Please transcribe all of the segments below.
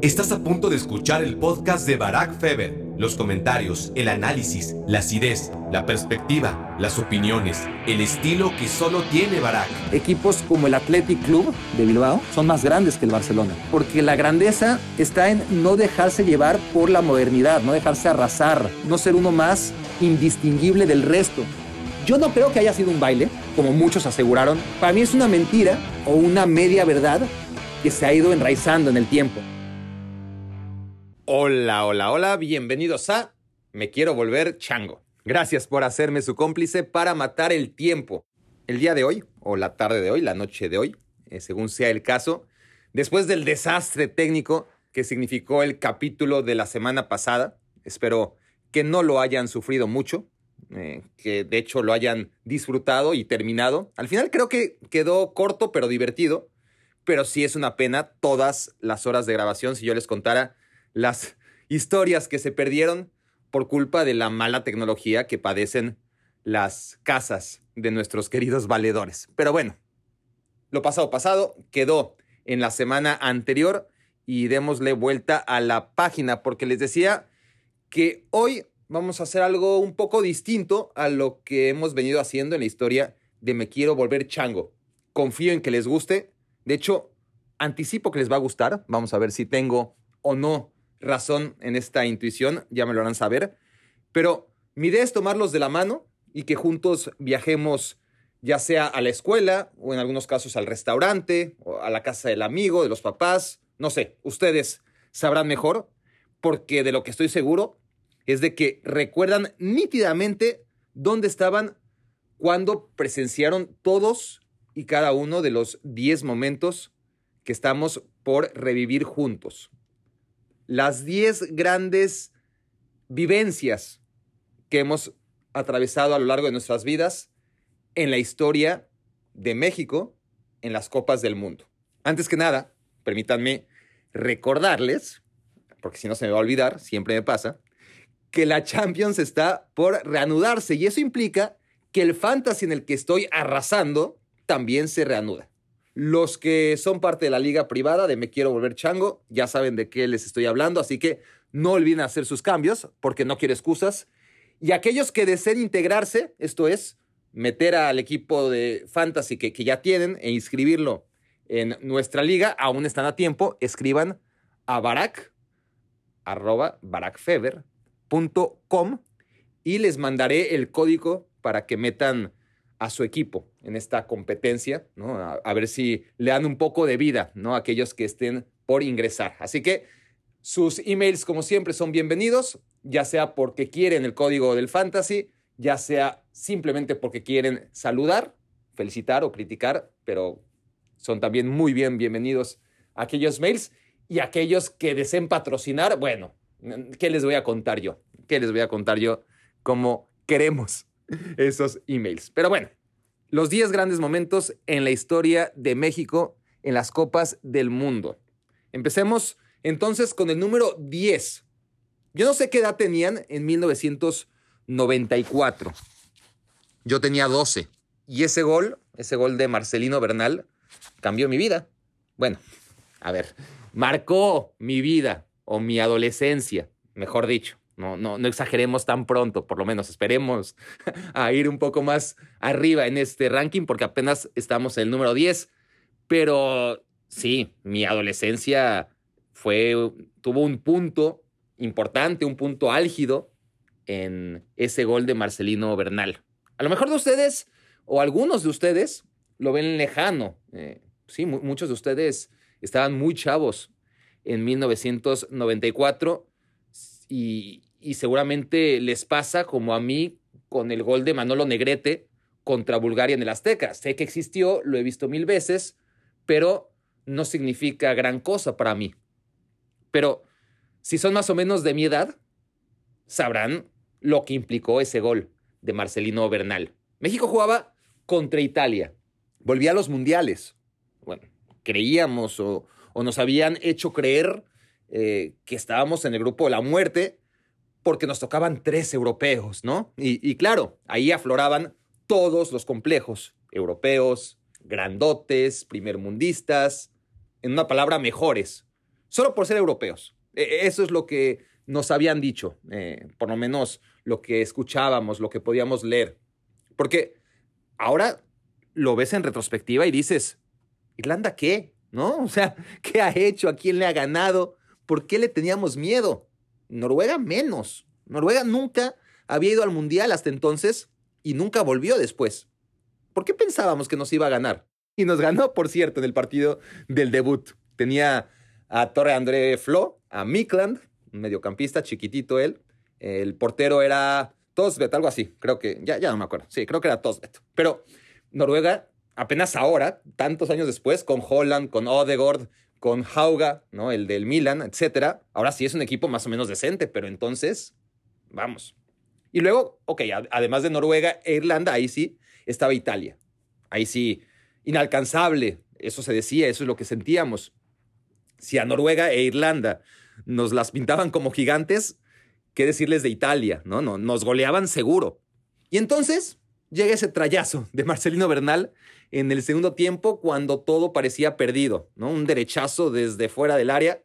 Estás a punto de escuchar el podcast de Barack Feber. Los comentarios, el análisis, la acidez, la perspectiva, las opiniones, el estilo que solo tiene Barack. Equipos como el Athletic Club de Bilbao son más grandes que el Barcelona, porque la grandeza está en no dejarse llevar por la modernidad, no dejarse arrasar, no ser uno más indistinguible del resto. Yo no creo que haya sido un baile, como muchos aseguraron. Para mí es una mentira o una media verdad que se ha ido enraizando en el tiempo. Hola, hola, hola, bienvenidos a Me quiero volver chango. Gracias por hacerme su cómplice para matar el tiempo. El día de hoy, o la tarde de hoy, la noche de hoy, eh, según sea el caso, después del desastre técnico que significó el capítulo de la semana pasada, espero que no lo hayan sufrido mucho, eh, que de hecho lo hayan disfrutado y terminado. Al final creo que quedó corto pero divertido, pero sí es una pena todas las horas de grabación si yo les contara las historias que se perdieron por culpa de la mala tecnología que padecen las casas de nuestros queridos valedores. Pero bueno, lo pasado pasado quedó en la semana anterior y démosle vuelta a la página porque les decía que hoy vamos a hacer algo un poco distinto a lo que hemos venido haciendo en la historia de Me quiero volver chango. Confío en que les guste. De hecho, anticipo que les va a gustar. Vamos a ver si tengo o no razón en esta intuición, ya me lo harán saber. Pero mi idea es tomarlos de la mano y que juntos viajemos ya sea a la escuela o en algunos casos al restaurante o a la casa del amigo, de los papás, no sé, ustedes sabrán mejor, porque de lo que estoy seguro es de que recuerdan nítidamente dónde estaban cuando presenciaron todos y cada uno de los 10 momentos que estamos por revivir juntos las 10 grandes vivencias que hemos atravesado a lo largo de nuestras vidas en la historia de México en las Copas del Mundo. Antes que nada, permítanme recordarles, porque si no se me va a olvidar, siempre me pasa, que la Champions está por reanudarse y eso implica que el fantasy en el que estoy arrasando también se reanuda. Los que son parte de la liga privada de Me Quiero Volver Chango ya saben de qué les estoy hablando, así que no olviden hacer sus cambios porque no quiero excusas. Y aquellos que deseen integrarse, esto es, meter al equipo de fantasy que, que ya tienen e inscribirlo en nuestra liga, aún están a tiempo, escriban a barak, arroba barakfeber.com y les mandaré el código para que metan a su equipo en esta competencia, ¿no? A, ver si le dan un poco de vida, ¿no? A aquellos que estén por ingresar. Así que sus emails, como siempre, son bienvenidos, ya sea porque quieren el código del fantasy, ya sea simplemente porque quieren saludar, felicitar o criticar, pero son también muy bien bienvenidos aquellos mails y aquellos que deseen patrocinar, bueno, ¿qué les voy a contar yo? ¿Qué les voy a contar yo? Cómo queremos esos emails. Pero bueno, los 10 grandes momentos en la historia de México en las Copas del Mundo. Empecemos entonces con el número 10. Yo no sé qué edad tenían en 1994. Yo tenía 12. Y ese gol, ese gol de Marcelino Bernal, cambió mi vida. Bueno, a ver, marcó mi vida o mi adolescencia, mejor dicho. No, no, no exageremos tan pronto, por lo menos esperemos a ir un poco más arriba en este ranking porque apenas estamos en el número 10. Pero sí, mi adolescencia fue, tuvo un punto importante, un punto álgido en ese gol de Marcelino Bernal. A lo mejor de ustedes o algunos de ustedes lo ven lejano. Eh, sí, muchos de ustedes estaban muy chavos en 1994 y, y seguramente les pasa como a mí con el gol de Manolo Negrete contra Bulgaria en el Azteca. Sé que existió, lo he visto mil veces, pero no significa gran cosa para mí. Pero si son más o menos de mi edad, sabrán lo que implicó ese gol de Marcelino Bernal. México jugaba contra Italia, volvía a los mundiales. Bueno, creíamos o, nos habían hecho creer eh, que estábamos en el grupo de la muerte porque nos tocaban tres europeos, ¿no? Y, claro, ahí afloraban todos los complejos, europeos, grandotes, primermundistas, en una palabra, mejores. solo por ser europeos. E, e, eso es lo que nos habían dicho, eh, por lo menos lo que escuchábamos, lo que podíamos leer. Porque ahora lo ves en retrospectiva y dices, ¿Irlanda qué? ¿No? O sea, ¿qué ha hecho? ¿A quién le ha ganado? ¿Por qué le teníamos miedo? Noruega menos. Noruega nunca había ido al Mundial hasta entonces y nunca volvió después. ¿Por qué pensábamos que nos iba a ganar? Y nos ganó, por cierto, en el partido del debut. Tenía a Torre André Flo, a Mikland, un mediocampista, chiquitito él. El portero era Tosbet, algo así. Creo que, ya, no me acuerdo. Sí, creo que era Tosbet. Pero Noruega, apenas ahora, tantos años después, con Holland, con Odegaard, con Hauga, ¿no? El del Milan, etcétera. Ahora sí es un equipo más o menos decente, pero entonces, vamos. Y luego, ok, además de Noruega e Irlanda, ahí sí estaba Italia. Ahí sí, inalcanzable. Eso se decía, eso es lo que sentíamos. Si a Noruega e Irlanda nos las pintaban como gigantes, ¿qué decirles de Italia? No, no, nos goleaban seguro. Y entonces llega ese trayazo de Marcelino Bernal en el segundo tiempo cuando todo parecía perdido. Un derechazo desde fuera del área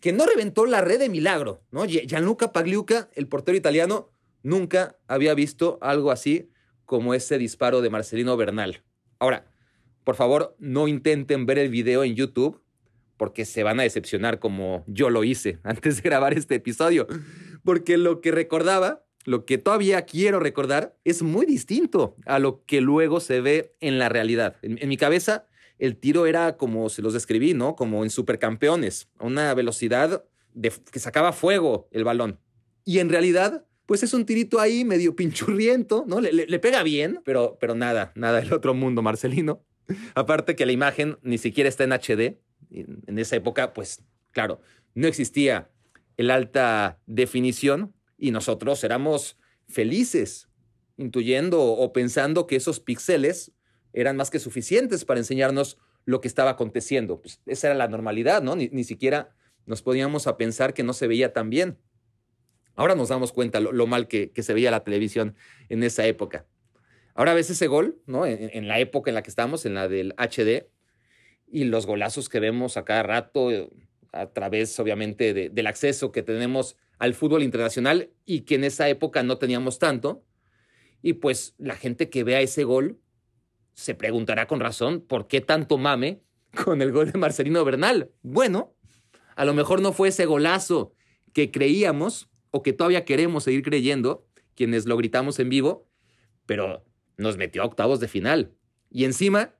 que no reventó la red de milagro, ¿no? Gianluca Pagliuca, el portero italiano, nunca había visto algo así como ese disparo de Marcelino Bernal. Ahora, por favor, no intenten ver el video en YouTube porque se van a decepcionar como yo lo hice antes de grabar este episodio, porque lo que recordaba lo que todavía quiero recordar es muy distinto a lo que luego se ve en la realidad. En, mi cabeza, el tiro era como se los describí, ¿no? Como en supercampeones, a una velocidad de, que sacaba fuego el balón. Y en realidad, pues es un tirito ahí medio pinchurriento, ¿no? Le, pega bien, pero, pero nada, nada del otro mundo, Marcelino. Aparte que la imagen ni siquiera está en HD. En esa época, pues claro, no existía el alta definición, y nosotros éramos felices, intuyendo o pensando que esos píxeles eran más que suficientes para enseñarnos lo que estaba aconteciendo. Pues esa era la normalidad, ¿no? Ni, siquiera nos podíamos a pensar que no se veía tan bien. Ahora nos damos cuenta lo, mal que, se veía la televisión en esa época. Ahora ves ese gol, ¿no? En, la época en la que estamos, en la del HD, y los golazos que vemos a cada rato, eh, a través, obviamente, del acceso que tenemos al fútbol internacional y que en esa época no teníamos tanto. Y pues la gente que vea ese gol se preguntará con razón por qué tanto mame con el gol de Marcelino Bernal. Bueno, a lo mejor no fue ese golazo que creíamos o que todavía queremos seguir creyendo, quienes lo gritamos en vivo, pero nos metió a octavos de final. Y encima,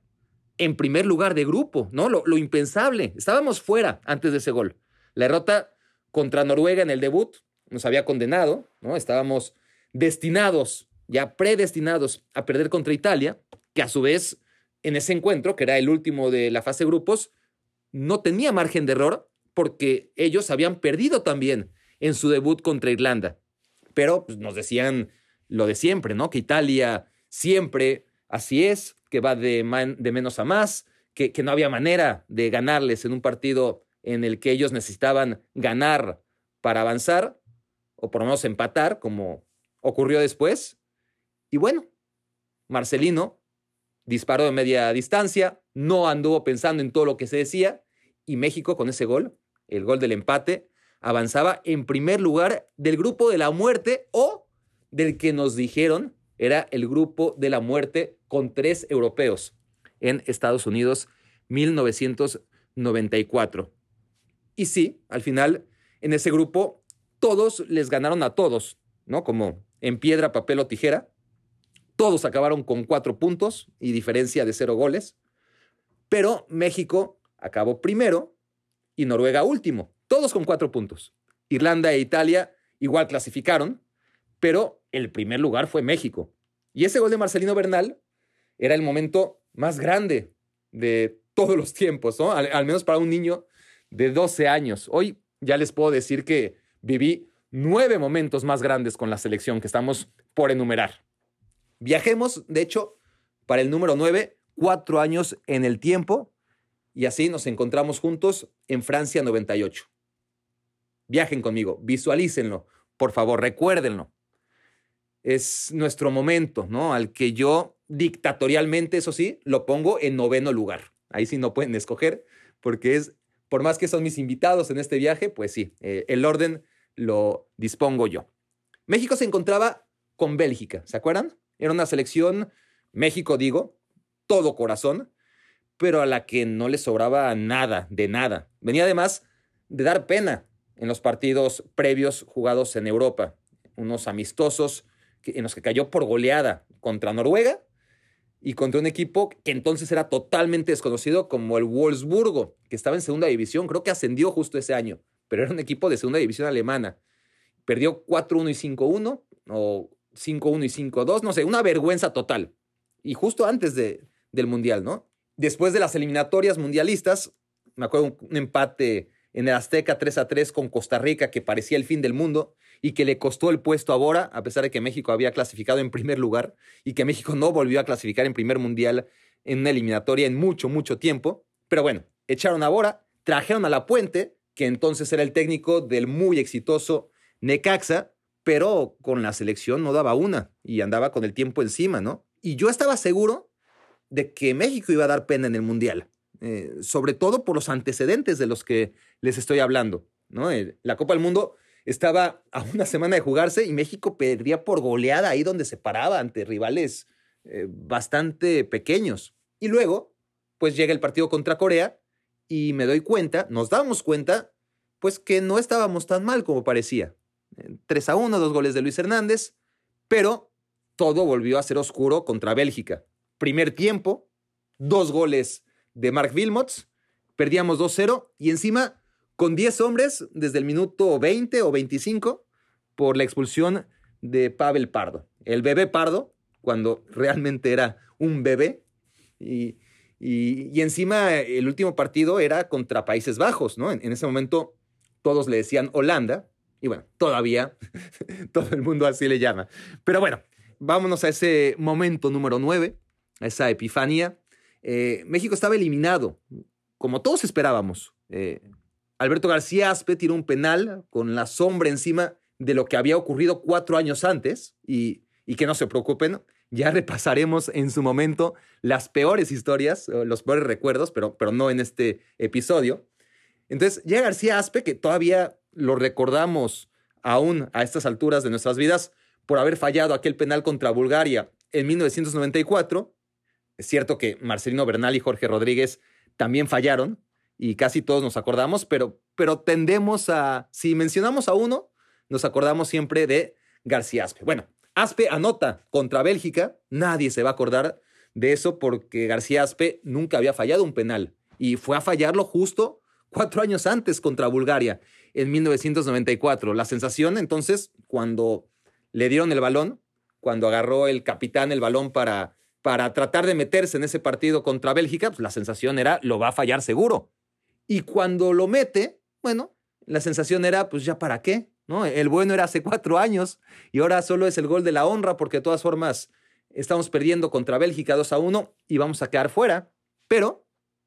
en primer lugar de grupo, ¿no? Lo, lo impensable. Estábamos fuera antes de ese gol. La derrota contra Noruega en el debut, nos había condenado, ¿no? Estábamos destinados, ya predestinados a perder contra Italia, que a su vez en ese encuentro, que era el último de la fase grupos, no tenía margen de error porque ellos habían perdido también en su debut contra Irlanda. Pero pues, nos decían lo de siempre, ¿no? Que Italia siempre así es, que va de, de menos a más, que, que no había manera de ganarles en un partido en el que ellos necesitaban ganar para avanzar, o por lo menos empatar, como ocurrió después. Y bueno, Marcelino disparó de media distancia, no anduvo pensando en todo lo que se decía, y México con ese gol, el gol del empate, avanzaba en primer lugar del grupo de la muerte o del que nos dijeron era el grupo de la muerte con tres europeos en Estados Unidos 1994. Y sí, al final, en ese grupo, todos les ganaron a todos, ¿no? Como en piedra, papel o tijera. Todos acabaron con cuatro puntos y diferencia de cero goles. Pero México acabó primero y Noruega último, todos con cuatro puntos. Irlanda e Italia igual clasificaron, pero el primer lugar fue México. Y ese gol de Marcelino Bernal era el momento más grande de todos los tiempos, ¿no? al menos para un niño de 12 años. Hoy ya les puedo decir que viví nueve momentos más grandes con la selección que estamos por enumerar. Viajemos, de hecho, para el número 9, cuatro años en el tiempo, y así nos encontramos juntos en Francia 98. Viajen conmigo, visualícenlo, por favor, recuérdenlo. Es nuestro momento, ¿no? Al que yo dictatorialmente, eso sí, lo pongo en noveno lugar. Ahí sí no pueden escoger, porque es por más que son mis invitados en este viaje, pues sí, eh, el orden lo dispongo yo. México se encontraba con Bélgica, ¿se acuerdan? Era una selección, México digo, todo corazón, pero a la que no le sobraba nada, de nada. Venía además de dar pena en los partidos previos jugados en Europa, unos amistosos en los que cayó por goleada contra Noruega y contra un equipo que entonces era totalmente desconocido como el Wolfsburgo, que estaba en segunda división, creo que ascendió justo ese año, pero era un equipo de segunda división alemana. Perdió 4-1 y 5-1 o 5-1 y 5-2, no sé, una vergüenza total. Y justo antes de, del Mundial, ¿no? Después de las eliminatorias mundialistas, me acuerdo un, un empate en el Azteca 3 3 con Costa Rica que parecía el fin del mundo y que le costó el puesto a Bora, a pesar de que México había clasificado en primer lugar y que México no volvió a clasificar en primer mundial en una eliminatoria en mucho, mucho tiempo. Pero bueno, echaron a Bora, trajeron a La Puente, que entonces era el técnico del muy exitoso Necaxa, pero con la selección no daba una y andaba con el tiempo encima, ¿no? Y yo estaba seguro de que México iba a dar pena en el Mundial, eh, sobre todo por los antecedentes de los que les estoy hablando, ¿no? Eh, la Copa del Mundo estaba a una semana de jugarse y México perdía por goleada ahí donde se paraba ante rivales eh, bastante pequeños. Y luego, pues llega el partido contra Corea y me doy cuenta, nos damos cuenta, pues que no estábamos tan mal como parecía. 3 a 1, dos goles de Luis Hernández, pero todo volvió a ser oscuro contra Bélgica. Primer tiempo, dos goles de Mark Wilmots, perdíamos 2-0 y encima con 10 hombres desde el minuto 20 o 25 por la expulsión de Pavel Pardo. El bebé Pardo, cuando realmente era un bebé. Y, y, encima el último partido era contra Países Bajos, ¿no? En, ese momento todos le decían Holanda. Y bueno, todavía todo el mundo así le llama. Pero bueno, vámonos a ese momento número 9, a esa epifanía. Eh, México estaba eliminado, como todos esperábamos. Eh, Alberto García Aspe tiró un penal con la sombra encima de lo que había ocurrido cuatro años antes y, que no se preocupen, ya repasaremos en su momento las peores historias, los peores recuerdos, pero, pero no en este episodio. Entonces llega García Aspe, que todavía lo recordamos aún a estas alturas de nuestras vidas por haber fallado aquel penal contra Bulgaria en 1994. Es cierto que Marcelino Bernal y Jorge Rodríguez también fallaron, y casi todos nos acordamos, pero, pero tendemos a, si mencionamos a uno, nos acordamos siempre de García Aspe. Bueno, Aspe anota contra Bélgica, nadie se va a acordar de eso porque García Aspe nunca había fallado un penal y fue a fallarlo justo cuatro años antes contra Bulgaria, en 1994. La sensación entonces, cuando le dieron el balón, cuando agarró el capitán el balón para, para tratar de meterse en ese partido contra Bélgica, pues la sensación era, lo va a fallar seguro. Y cuando lo mete, bueno, la sensación era, pues ya para qué, ¿no? El bueno era hace cuatro años y ahora solo es el gol de la honra porque de todas formas estamos perdiendo contra Bélgica 2 a 1 y vamos a quedar fuera. Pero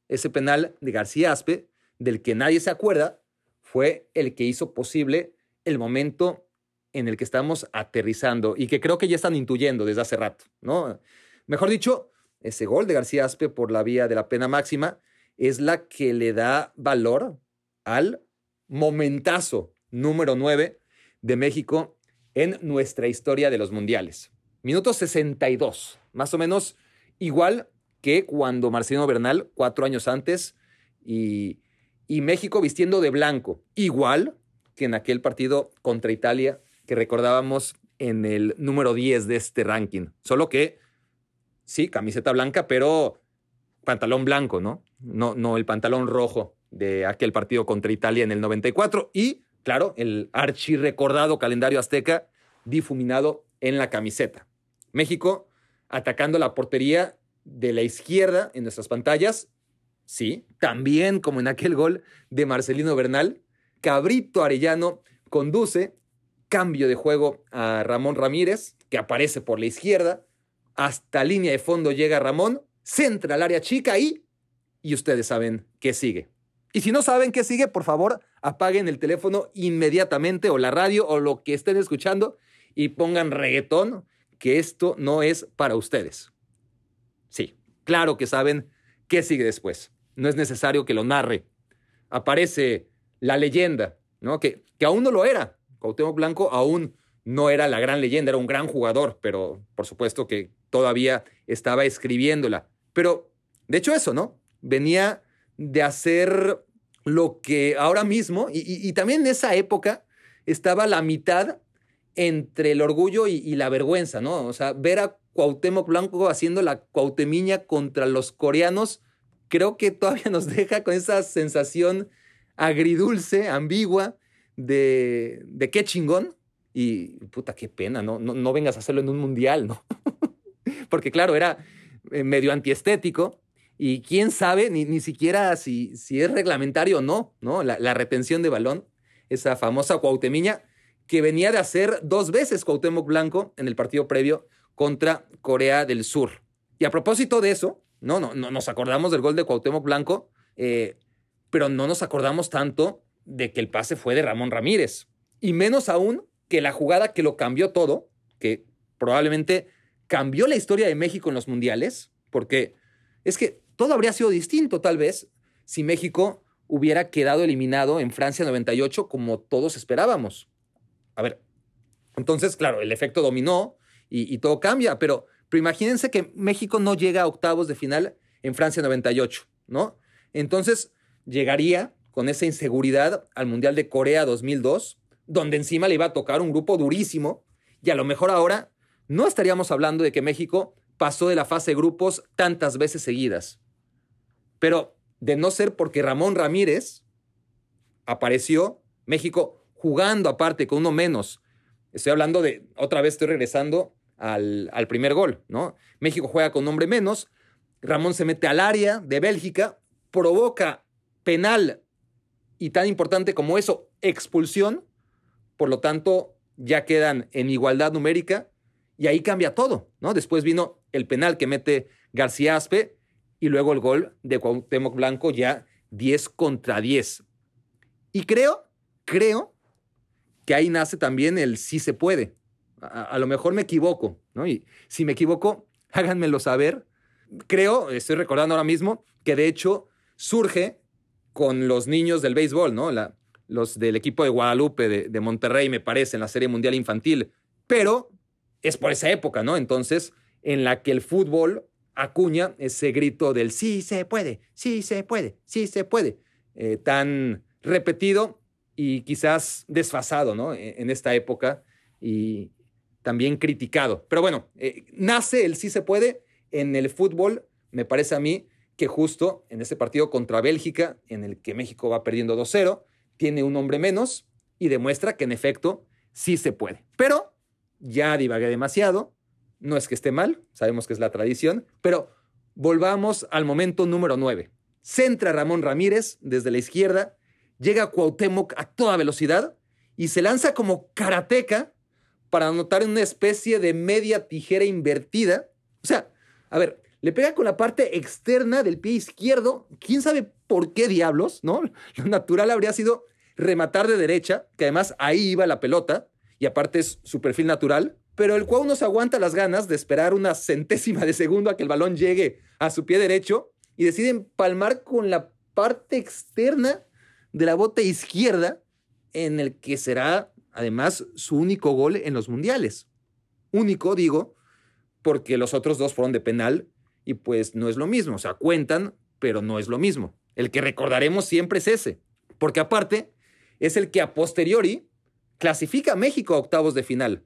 ese penal de García Aspe, del que nadie se acuerda, fue el que hizo posible el momento en el que estamos aterrizando y que creo que ya están intuyendo desde hace rato, ¿no? Mejor dicho, ese gol de García Aspe por la vía de la pena máxima es la que le da valor al momentazo número 9 de México en nuestra historia de los mundiales. Minuto 62, más o menos igual que cuando Marcelino Bernal, cuatro años antes, y, y México vistiendo de blanco, igual que en aquel partido contra Italia que recordábamos en el número 10 de este ranking. Solo que, sí, camiseta blanca, pero pantalón blanco, ¿no? No, no el pantalón rojo de aquel partido contra Italia en el 94 y, claro, el archirrecordado calendario azteca difuminado en la camiseta. México atacando la portería de la izquierda en nuestras pantallas, sí, también como en aquel gol de Marcelino Bernal, Cabrito Arellano conduce, cambio de juego a Ramón Ramírez, que aparece por la izquierda, hasta línea de fondo llega Ramón, centra al área chica y, y ustedes saben qué sigue. Y si no saben qué sigue, por favor, apaguen el teléfono inmediatamente o la radio o lo que estén escuchando y pongan reggaetón, que esto no es para ustedes. Sí, claro que saben qué sigue después. No es necesario que lo narre. aparece la leyenda, ¿no? Que, que aún no lo era. Cuauhtémoc Blanco aún no era la gran leyenda, era un gran jugador, pero por supuesto que todavía estaba escribiéndola. Pero, de hecho, eso, ¿no? Venía de hacer lo que ahora mismo, y, también en esa época, estaba la mitad entre el orgullo y, la vergüenza, ¿no? O sea, ver a Cuauhtémoc Blanco haciendo la cuautemiña contra los coreanos, creo que todavía nos deja con esa sensación agridulce, ambigua, de, de qué chingón. Y puta, qué pena, ¿no? No, no vengas a hacerlo en un mundial, ¿no? Porque claro, era eh, medio antiestético y quién sabe ni, ni siquiera si, si es reglamentario o no, ¿no? La, la retención de balón, esa famosa Cuauhtemiña que venía de hacer dos veces Cuauhtémoc Blanco en el partido previo contra Corea del Sur. Y a propósito de eso, no, no, no nos acordamos del gol de Cuauhtémoc Blanco, eh, pero no nos acordamos tanto de que el pase fue de Ramón Ramírez. Y menos aún que la jugada que lo cambió todo, que probablemente cambió la historia de México en los mundiales, porque es que todo habría sido distinto tal vez si México hubiera quedado eliminado en Francia 98 como todos esperábamos. A ver, entonces, claro, el efecto dominó y, todo cambia, pero, pero imagínense que México no llega a octavos de final en Francia 98, ¿no? Entonces, llegaría con esa inseguridad al Mundial de Corea 2002, donde encima le iba a tocar un grupo durísimo, y a lo mejor ahora no estaríamos hablando de que México pasó de la fase de grupos tantas veces seguidas. Pero de no ser porque Ramón Ramírez apareció, México jugando aparte con uno menos. Estoy hablando de, otra vez estoy regresando al, al primer gol, ¿no? México juega con hombre menos, Ramón se mete al área de Bélgica, provoca penal y tan importante como eso, expulsión. Por lo tanto, ya quedan en igualdad numérica y ahí cambia todo, ¿no? Después vino el penal que mete García Aspe y luego el gol de Cuauhtémoc Blanco ya 10 contra 10. Y creo, creo que ahí nace también el sí se puede. A, lo mejor me equivoco, ¿no? Y si me equivoco, háganmelo saber. Creo, estoy recordando ahora mismo, que de hecho surge con los niños del béisbol, ¿no? La, los del equipo de Guadalupe de, de, Monterrey, me parece, en la Serie Mundial Infantil. Pero es por esa época, ¿no? Entonces, en la que el fútbol acuña ese grito del sí se puede, sí se puede, sí se puede, eh, tan repetido y quizás desfasado, ¿no? E, en esta época y también criticado. Pero bueno, eh, nace el sí se puede en el fútbol, me parece a mí, que justo en ese partido contra Bélgica, en el que México va perdiendo 2-0, tiene un hombre menos y demuestra que en efecto sí se puede. Pero ya divagué demasiado, no es que esté mal, sabemos que es la tradición, pero volvamos al momento número 9. Centra Ramón Ramírez desde la izquierda, llega Cuauhtémoc a toda velocidad y se lanza como karateca para anotar en una especie de media tijera invertida. O sea, a ver, le pega con la parte externa del pie izquierdo. ¿Quién sabe por qué diablos, no? Lo natural habría sido rematar de derecha, que además ahí iba la pelota, y aparte es su perfil natural. Pero el Cuau no se aguanta las ganas de esperar una centésima de segundo a que el balón llegue a su pie derecho y decide empalmar con la parte externa de la bota izquierda, en el que será además su único gol en los mundiales. Único, digo, porque los otros dos fueron de penal y pues no es lo mismo. O sea, cuentan, pero no es lo mismo. El que recordaremos siempre es ese. Porque aparte, es el que a posteriori clasifica a México a octavos de final.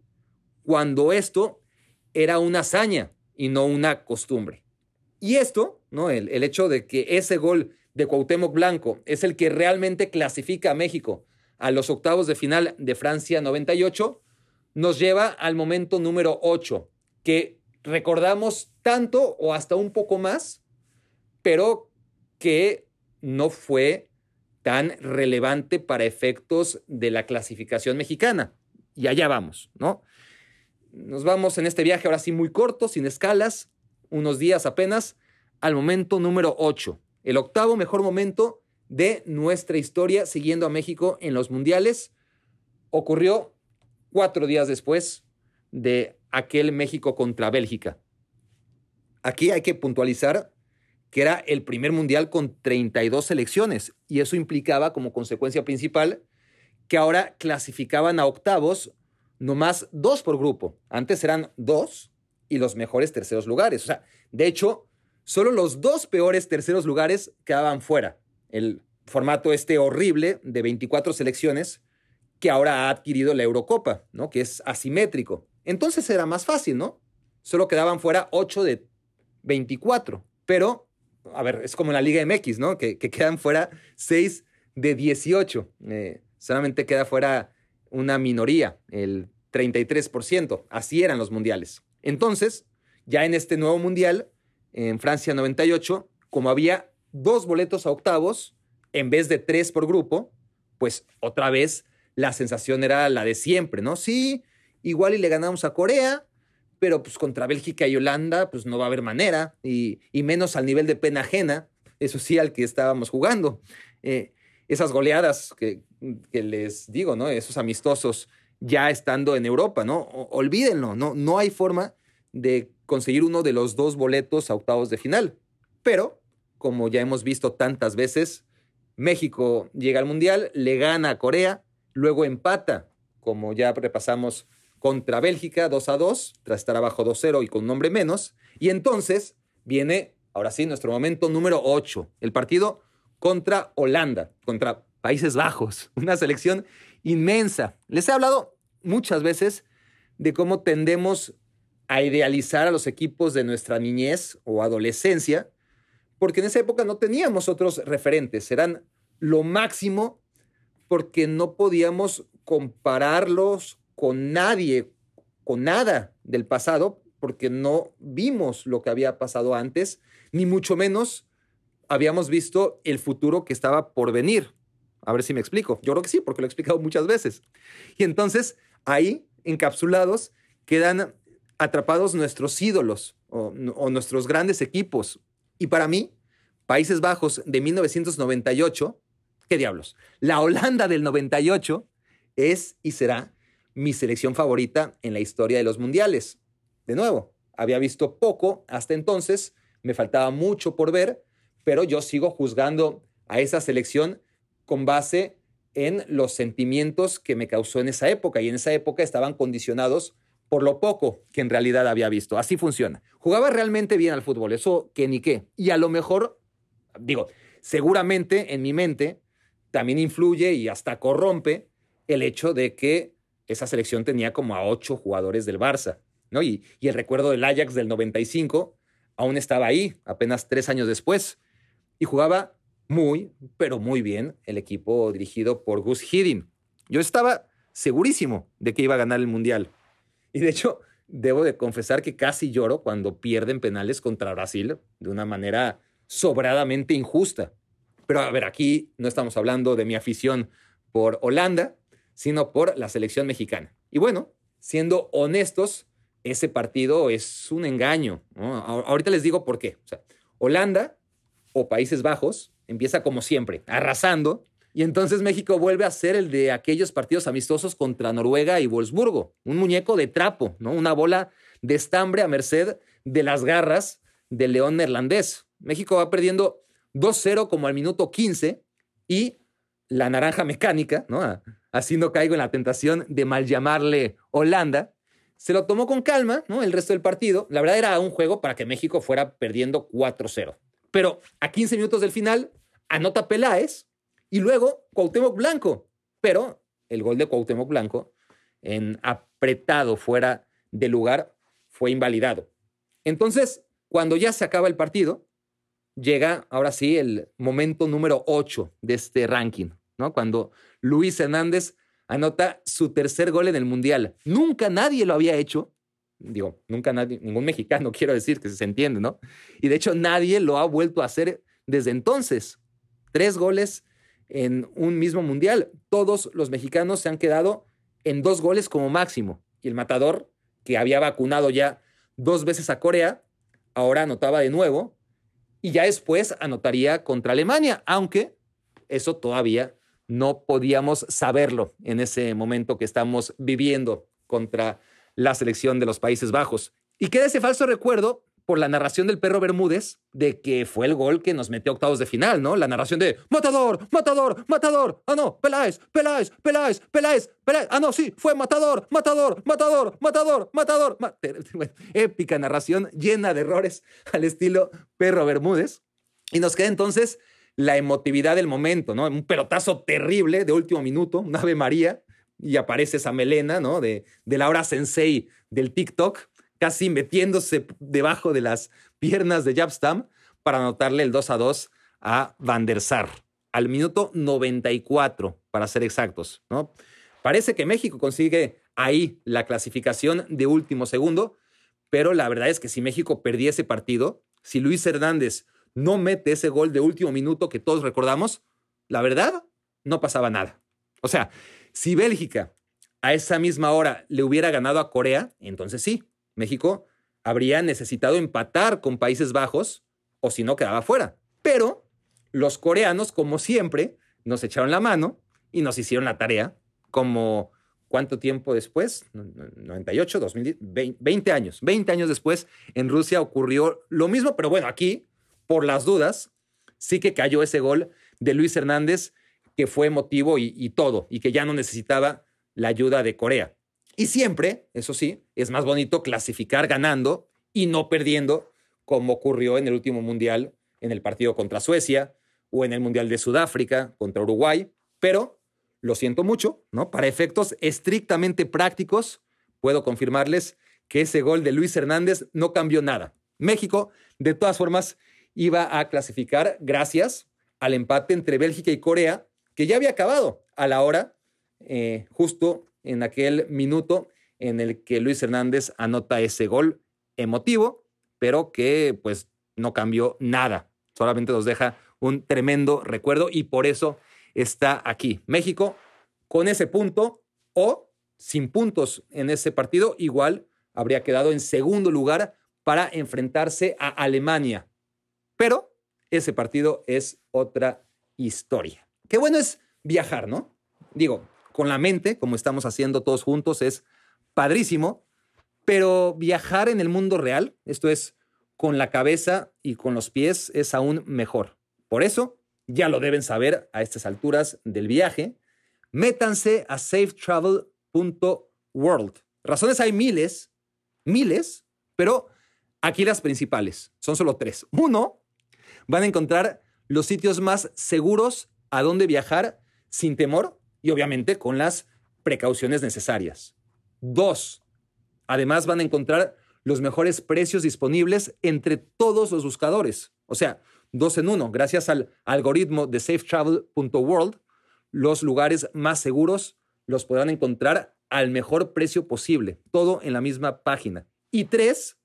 Cuando esto era una hazaña y no una costumbre. Y esto, ¿no? El, hecho de que ese gol de Cuauhtémoc Blanco es el que realmente clasifica a México a los octavos de final de Francia 98, nos lleva al momento número 8, que recordamos tanto o hasta un poco más, pero que no fue tan relevante para efectos de la clasificación mexicana. Y allá vamos, ¿no? Nos vamos en este viaje ahora sí muy corto, sin escalas, unos días apenas, al momento número 8, el octavo mejor momento de nuestra historia siguiendo a México en los mundiales. Ocurrió cuatro días después de aquel México contra Bélgica. Aquí hay que puntualizar que era el primer mundial con 32 selecciones. Y eso implicaba como consecuencia principal que ahora clasificaban a octavos nomás dos por grupo. Antes eran dos y los mejores terceros lugares. O sea, de hecho, solo los dos peores terceros lugares quedaban fuera. El formato este horrible de 24 selecciones que ahora ha adquirido la Eurocopa, ¿no? Que es asimétrico. Entonces era más fácil, ¿no? Solo quedaban fuera 8 de 24. Pero, a ver, es como en la Liga MX, ¿no? Que, quedan fuera 6 de 18. Eh, solamente queda fuera una minoría, el 33%. Así eran los mundiales. Entonces, ya en este nuevo mundial, en Francia 98, como había dos boletos a octavos, en vez de tres por grupo, pues otra vez la sensación era la de siempre, ¿no? Sí, igual y le ganamos a Corea, pero pues contra Bélgica y Holanda, pues no va a haber manera, y, menos al nivel de pena ajena, eso sí, al que estábamos jugando. Eh, esas goleadas que, que, les digo, ¿no? Esos amistosos ya estando en Europa, ¿no? olvídenlo, ¿no? No hay forma de conseguir uno de los dos boletos a octavos de final. Pero, como ya hemos visto tantas veces, México llega al Mundial, le gana a Corea, luego empata, como ya repasamos, contra Bélgica 2 a 2, tras estar abajo 2-0 y con un nombre menos. Y entonces viene, ahora sí, nuestro momento número 8, el partido contra Holanda, contra Países Bajos, una selección inmensa. Les he hablado muchas veces de cómo tendemos a idealizar a los equipos de nuestra niñez o adolescencia, porque en esa época no teníamos otros referentes, eran lo máximo porque no podíamos compararlos con nadie, con nada del pasado, porque no vimos lo que había pasado antes, ni mucho menos habíamos visto el futuro que estaba por venir. A ver si me explico. Yo creo que sí, porque lo he explicado muchas veces. Y entonces ahí, encapsulados, quedan atrapados nuestros ídolos o, nuestros grandes equipos. Y para mí, Países Bajos de 1998, ¿qué diablos? La Holanda del 98 es y será mi selección favorita en la historia de los mundiales. De nuevo, había visto poco hasta entonces, me faltaba mucho por ver, pero yo sigo juzgando a esa selección con base en los sentimientos que me causó en esa época. Y en esa época estaban condicionados por lo poco que en realidad había visto. Así funciona. Jugaba realmente bien al fútbol, eso que ni qué. Y a lo mejor, digo, seguramente en mi mente también influye y hasta corrompe el hecho de que esa selección tenía como a ocho jugadores del Barça, ¿no? Y, y el recuerdo del Ajax del 95 aún estaba ahí, apenas tres años después. Y jugaba muy, pero muy bien el equipo dirigido por Gus Hiddink. Yo estaba segurísimo de que iba a ganar el Mundial. Y de hecho, debo de confesar que casi lloro cuando pierden penales contra Brasil de una manera sobradamente injusta. Pero a ver, aquí no estamos hablando de mi afición por Holanda, sino por la selección mexicana. Y bueno, siendo honestos, ese partido es un engaño. Ahorita les digo por qué. Holanda o Países Bajos empieza como siempre, arrasando, y entonces México vuelve a ser el de aquellos partidos amistosos contra Noruega y Wolfsburgo, un muñeco de trapo, ¿no? Una bola de estambre a merced de las garras del león neerlandés. México va perdiendo 2-0 como al minuto 15 y la naranja mecánica, ¿no? Así no caigo en la tentación de mal llamarle Holanda. Se lo tomó con calma, ¿no? El resto del partido. La verdad era un juego para que México fuera perdiendo 4-0. Pero a 15 minutos del final anota Peláez y luego Cuauhtémoc Blanco. Pero el gol de Cuauhtémoc Blanco, en apretado fuera de lugar, fue invalidado. Entonces, cuando ya se acaba el partido, llega ahora sí el momento número 8 de este ranking, ¿no? Cuando Luis Hernández anota su tercer gol en el Mundial. Nunca nadie lo había hecho Digo, nunca nadie, ningún mexicano quiero decir que se entiende, ¿no? Y de hecho nadie lo ha vuelto a hacer desde entonces. Tres goles en un mismo mundial. Todos los mexicanos se han quedado en dos goles como máximo. Y el matador, que había vacunado ya dos veces a Corea, ahora anotaba de nuevo y ya después anotaría contra Alemania, aunque eso todavía no podíamos saberlo en ese momento que estamos viviendo contra la selección de los Países Bajos. Y queda ese falso recuerdo por la narración del perro Bermúdez de que fue el gol que nos metió a octavos de final, ¿no? La narración de matador, matador, matador. Ah, no, Peláez, Peláez, Peláez, Peláez, Peláez. Ah, no, sí, fue matador, matador, matador, matador, matador. Épica narración llena de errores al estilo perro Bermúdez. Y nos queda entonces la emotividad del momento, ¿no? Un pelotazo terrible de último minuto, un Ave María, y aparece esa melena, ¿no? De, de la hora sensei del TikTok casi metiéndose debajo de las piernas de Jabstam para anotarle el 2 a 2 a Van der Sar, al minuto 94, para ser exactos. ¿no? Parece que México consigue ahí la clasificación de último segundo, pero la verdad es que si México perdía ese partido, si Luis Hernández no mete ese gol de último minuto que todos recordamos, la verdad, no pasaba nada. O sea, si Bélgica a esa misma hora le hubiera ganado a Corea, entonces sí, México habría necesitado empatar con Países Bajos o si no quedaba fuera. Pero los coreanos, como siempre, nos echaron la mano y nos hicieron la tarea como ¿cuánto tiempo después? 98, 2010, 20 años. 20 años después en Rusia ocurrió lo mismo, pero bueno, aquí, por las dudas, sí que cayó ese gol de Luis Hernández que fue emotivo y, y todo, y que ya no necesitaba la ayuda de Corea. Y siempre, eso sí, es más bonito clasificar ganando y no perdiendo, como ocurrió en el último Mundial, en el partido contra Suecia o en el Mundial de Sudáfrica contra Uruguay. Pero, lo siento mucho, ¿no? Para efectos estrictamente prácticos, puedo confirmarles que ese gol de Luis Hernández no cambió nada. México, de todas formas, iba a clasificar gracias al empate entre Bélgica y Corea, que ya había acabado a la hora, eh, justo en aquel minuto en el que Luis Hernández anota ese gol emotivo, pero que pues no cambió nada. Solamente nos deja un tremendo recuerdo y por eso está aquí. México con ese punto o sin puntos en ese partido, igual habría quedado en segundo lugar para enfrentarse a Alemania. Pero ese partido es otra historia. Qué bueno es viajar, ¿no? Digo, con la mente, como estamos haciendo todos juntos, es padrísimo, pero viajar en el mundo real, esto es, con la cabeza y con los pies, es aún mejor. Por eso, ya lo deben saber a estas alturas del viaje, métanse a safetravel.world. Razones hay miles, miles, pero aquí las principales, son solo tres. Uno, van a encontrar los sitios más seguros a donde viajar sin temor y obviamente con las precauciones necesarias. Dos, además van a encontrar los mejores precios disponibles entre todos los buscadores. O sea, dos en uno. Gracias al algoritmo de safetravel.world, los lugares más seguros los podrán encontrar al mejor precio posible, todo en la misma página. Y tres,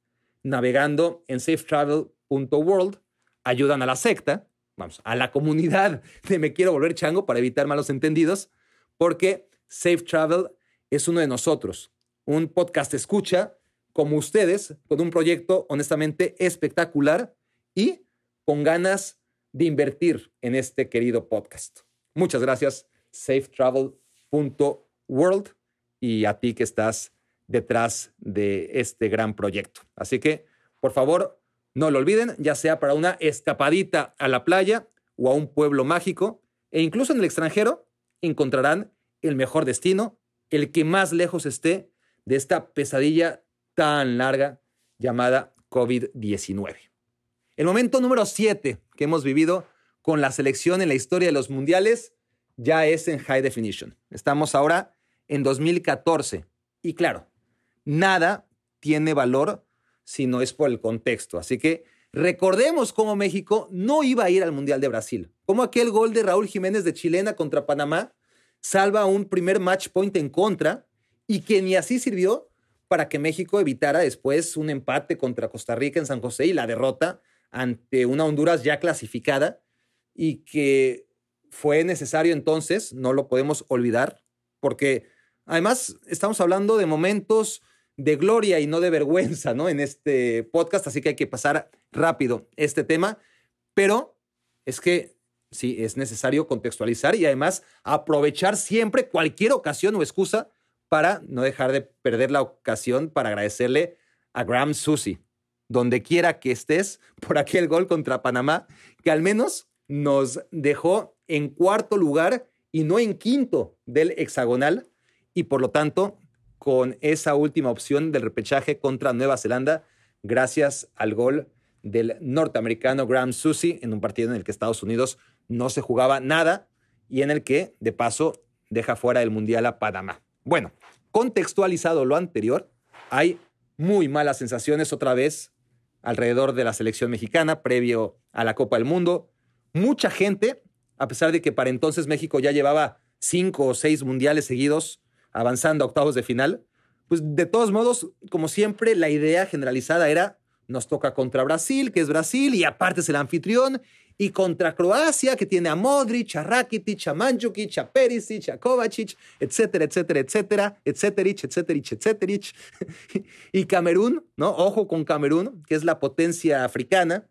navegando en safetravel.world, ayudan a la secta, vamos, a la comunidad de Me Quiero Volver Chango para evitar malos entendidos, porque Safe Travel es uno de nosotros, un podcast escucha como ustedes, con un proyecto honestamente espectacular y con ganas de invertir en este querido podcast. Muchas gracias, safetravel.world y a ti que estás detrás de este gran proyecto. Así que, por favor, no lo olviden, ya sea para una escapadita a la playa o a un pueblo mágico, e incluso en el extranjero, encontrarán el mejor destino, el que más lejos esté de esta pesadilla tan larga llamada COVID-19. El momento número 7 que hemos vivido con la selección en la historia de los mundiales ya es en high definition. Estamos ahora en 2014 y claro, nada tiene valor si no es por el contexto. Así que recordemos cómo México no iba a ir al Mundial de Brasil, como aquel gol de Raúl Jiménez de Chilena contra Panamá salva un primer match point en contra y que ni así sirvió para que México evitara después un empate contra Costa Rica en San José y la derrota ante una Honduras ya clasificada y que fue necesario entonces, no lo podemos olvidar, porque además estamos hablando de momentos de gloria y no de vergüenza, ¿no? En este podcast, así que hay que pasar rápido este tema, pero es que sí, es necesario contextualizar y además aprovechar siempre cualquier ocasión o excusa para no dejar de perder la ocasión para agradecerle a Graham Susi. donde quiera que estés, por aquel gol contra Panamá, que al menos nos dejó en cuarto lugar y no en quinto del hexagonal, y por lo tanto, con esa última opción del repechaje contra Nueva Zelanda, gracias al gol del norteamericano Graham Susi en un partido en el que Estados Unidos no se jugaba nada y en el que, de paso, deja fuera del Mundial a Panamá. Bueno, contextualizado lo anterior, hay muy malas sensaciones otra vez alrededor de la selección mexicana previo a la Copa del Mundo. Mucha gente, a pesar de que para entonces México ya llevaba cinco o seis mundiales seguidos avanzando a octavos de final, pues de todos modos, como siempre, la idea generalizada era nos toca contra Brasil, que es Brasil, y aparte es el anfitrión, y contra Croacia, que tiene a Modric, a Rakitic, a Mandzukic, a Perisic, a Kovacic, etcétera, etcétera, etcétera, etcétera, etcétera, etcétera. Y Camerún, ¿no? Ojo con Camerún, que es la potencia africana.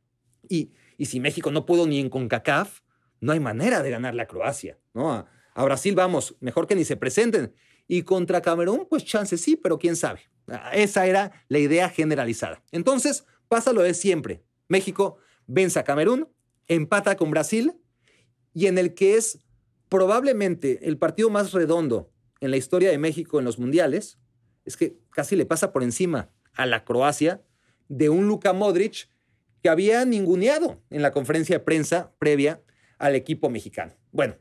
Y, y si México no pudo ni en CONCACAF, no hay manera de ganar la Croacia, ¿no? A, a Brasil vamos, mejor que ni se presenten. Y contra Camerún, pues chance sí, pero quién sabe. Esa era la idea generalizada. Entonces, pasa lo de siempre. México vence a Camerún, empata con Brasil y en el que es probablemente el partido más redondo en la historia de México en los mundiales, es que casi le pasa por encima a la Croacia de un Luka Modric que había ninguneado en la conferencia de prensa previa al equipo mexicano. Bueno,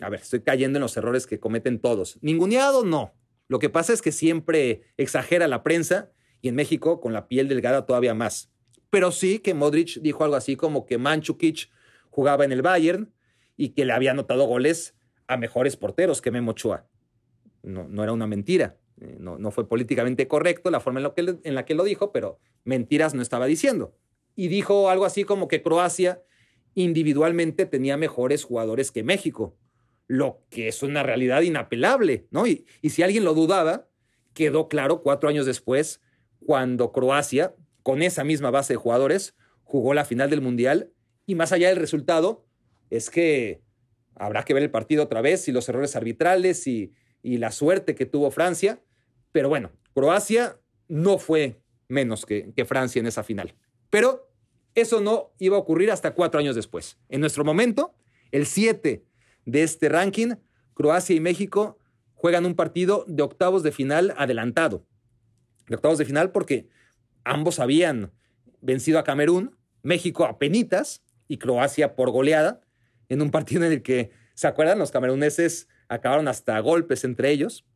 a ver, estoy cayendo en los errores que cometen todos. Ninguneado, no. Lo que pasa es que siempre exagera la prensa y en México con la piel delgada todavía más. Pero sí que Modric dijo algo así como que Manchukic jugaba en el Bayern y que le había anotado goles a mejores porteros que Memo Ochoa. No, no era una mentira. Eh, no, no, fue políticamente correcto la forma en, la que lo dijo, pero mentiras no estaba diciendo. Y dijo algo así como que Croacia individualmente tenía mejores jugadores que México, lo que es una realidad inapelable, ¿no? Y, y si alguien lo dudaba, quedó claro cuatro años después, cuando Croacia con esa misma base de jugadores, jugó la final del Mundial y más allá del resultado, es que habrá que ver el partido otra vez y los errores arbitrales y, la suerte que tuvo Francia. Pero bueno, Croacia no fue menos que, que Francia en esa final. Pero eso no iba a ocurrir hasta cuatro años después. En nuestro momento, el 7 de este ranking, Croacia y México juegan un partido de octavos de final adelantado. De octavos de final porque Ambos habían vencido a Camerún, México a penitas y Croacia por goleada, en un partido en el que, ¿se acuerdan? Los cameruneses acabaron hasta golpes entre ellos,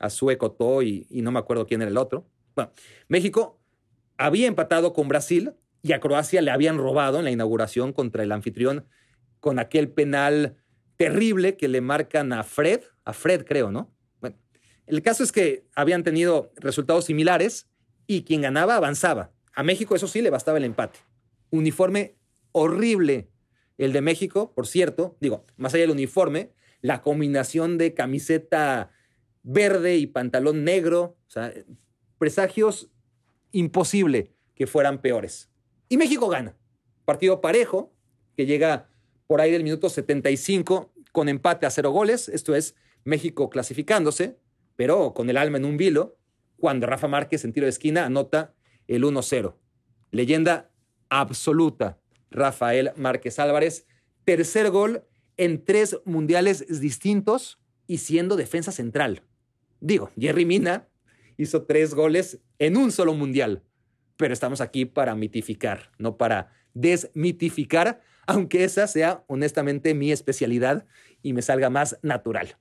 a Sueco y, y no me acuerdo quién era el otro. Bueno, México había empatado con Brasil y a Croacia le habían robado en la inauguración contra el anfitrión con aquel penal terrible que le marcan a Fred, a Fred creo, ¿no? Bueno, el caso es que habían tenido resultados similares y quien ganaba avanzaba. A México eso sí le bastaba el empate. Uniforme horrible el de México, por cierto, digo, más allá del uniforme, la combinación de camiseta verde y pantalón negro, o sea, presagios imposible que fueran peores. Y México gana. Partido parejo, que llega por ahí del minuto 75 con empate a cero goles, esto es México clasificándose, pero con el alma en un vilo, cuando Rafa Márquez en tiro de esquina anota el 1-0. Leyenda absoluta, Rafael Márquez Álvarez. Tercer gol en tres mundiales distintos y siendo defensa central. Digo, Jerry Mina hizo tres goles en un solo mundial, pero estamos aquí para mitificar, no para desmitificar, aunque esa sea honestamente mi especialidad y me salga más natural.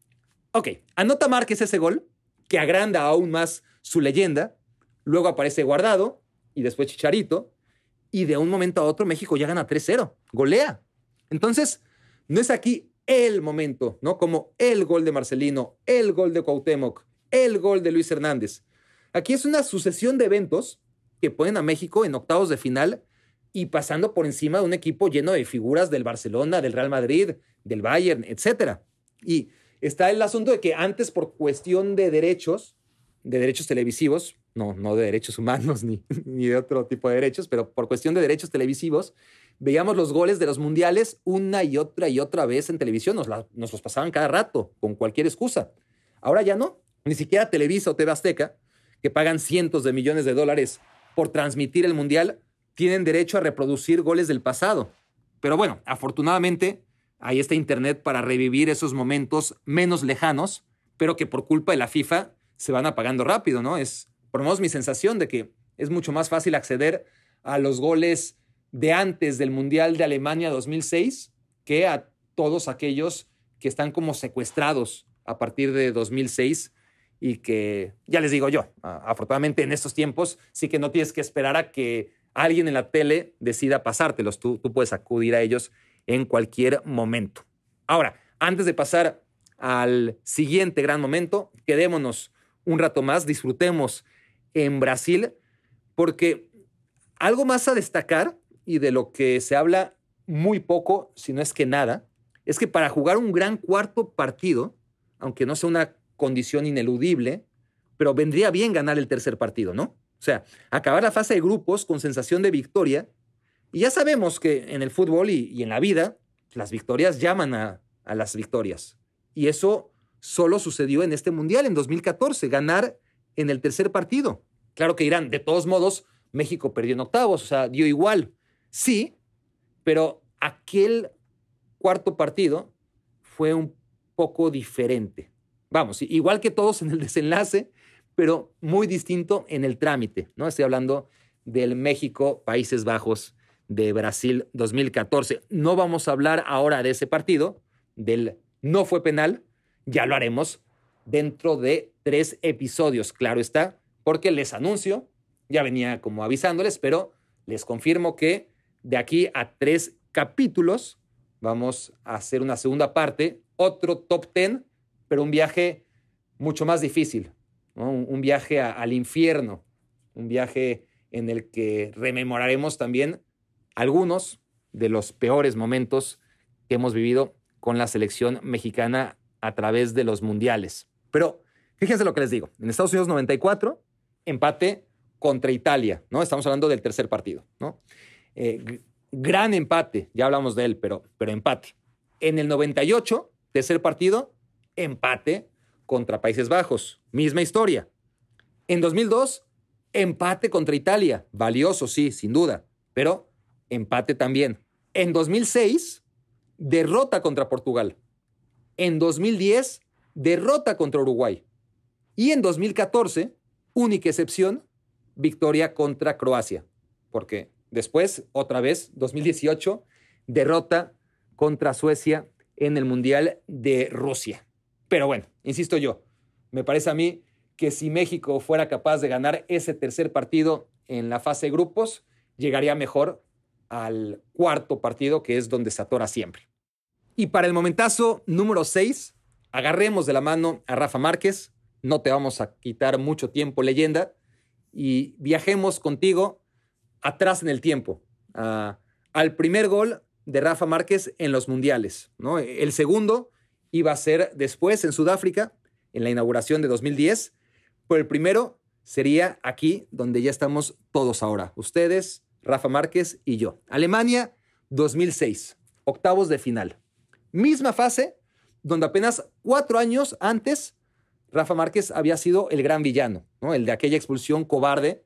Ok, anota Márquez ese gol que agranda aún más su leyenda, luego aparece Guardado y después Chicharito, y de un momento a otro México ya gana 3-0, golea. Entonces, no es aquí el momento, ¿no? Como el gol de Marcelino, el gol de Cuauhtémoc, el gol de Luis Hernández. Aquí es una sucesión de eventos que ponen a México en octavos de final y pasando por encima de un equipo lleno de figuras del Barcelona, del Real Madrid, del Bayern, etc. Y está el asunto de que antes por cuestión de derechos, de derechos televisivos, no, no de derechos humanos ni, ni de otro tipo de derechos, pero por cuestión de derechos televisivos, veíamos los goles de los mundiales una y otra y otra vez en televisión, nos, nos los pasaban cada rato, con cualquier excusa. Ahora ya no, ni siquiera Televisa o TV Azteca, que pagan cientos de millones de dólares por transmitir el mundial, tienen derecho a reproducir goles del pasado. Pero bueno, afortunadamente ahí está Internet para revivir esos momentos menos lejanos, pero que por culpa de la FIFA se van apagando rápido, ¿no? Es, por lo menos, mi sensación de que es mucho más fácil acceder a los goles de antes del Mundial de Alemania 2006 que a todos aquellos que están como secuestrados a partir de 2006 y que, ya les digo yo, afortunadamente en estos tiempos sí que no tienes que esperar a que alguien en la tele decida pasártelos, tú, puedes acudir a ellos en cualquier momento. Ahora, antes de pasar al siguiente gran momento, quedémonos un rato más, disfrutemos en Brasil, porque algo más a destacar y de lo que se habla muy poco, si no es que nada, es que para jugar un gran cuarto partido, aunque no sea una condición ineludible, pero vendría bien ganar el tercer partido, ¿no? O sea, acabar la fase de grupos con sensación de victoria. Y ya sabemos que en el fútbol y, en la vida, las victorias llaman a, a las victorias. Y eso solo sucedió en este Mundial en 2014, ganar en el tercer partido. Claro que dirán, de todos modos, México perdió en octavos, o sea, dio igual. Sí, pero aquel cuarto partido fue un poco diferente. Vamos, igual que todos en el desenlace, pero muy distinto en el trámite, ¿no? Estoy hablando del México, Países Bajos de Brasil 2014. No vamos a hablar ahora de ese partido, del no fue penal, ya lo haremos dentro de tres episodios, claro está, porque les anuncio, ya venía como avisándoles, pero les confirmo que de aquí a tres capítulos vamos a hacer una segunda parte, otro top ten, pero un viaje mucho más difícil, un, viaje al infierno, un viaje en el que rememoraremos también algunos de los peores momentos que hemos vivido con la selección mexicana a través de los mundiales. Pero fíjense lo que les digo. En Estados Unidos 94, empate contra Italia, ¿no? Estamos hablando del tercer partido, ¿no? Eh, gran empate, ya hablamos de él, pero, pero empate. En el 98, tercer partido, empate contra Países Bajos, misma historia. En 2002, empate contra Italia, valioso, sí, sin duda, pero empate también. En 2006, derrota contra Portugal. En 2010, derrota contra Uruguay. Y en 2014, única excepción, victoria contra Croacia. Porque después, otra vez, 2018, derrota contra Suecia en el Mundial de Rusia. Pero bueno, insisto yo, me parece a mí que si México fuera capaz de ganar ese tercer partido en la fase de grupos, llegaría mejor al cuarto partido, que es donde se atora siempre. Y para el momentazo número 6, agarremos de la mano a Rafa Márquez, no te vamos a quitar mucho tiempo leyenda, y viajemos contigo atrás en el tiempo, al primer gol de Rafa Márquez en los mundiales. ¿no? El segundo iba a ser después en Sudáfrica, en la inauguración de 2010, pero el primero sería aquí donde ya estamos todos ahora, ustedes, Rafa Márquez y yo. Alemania 2006, octavos de final. Misma fase donde apenas cuatro años antes Rafa Márquez había sido el gran villano, ¿no? el de aquella expulsión cobarde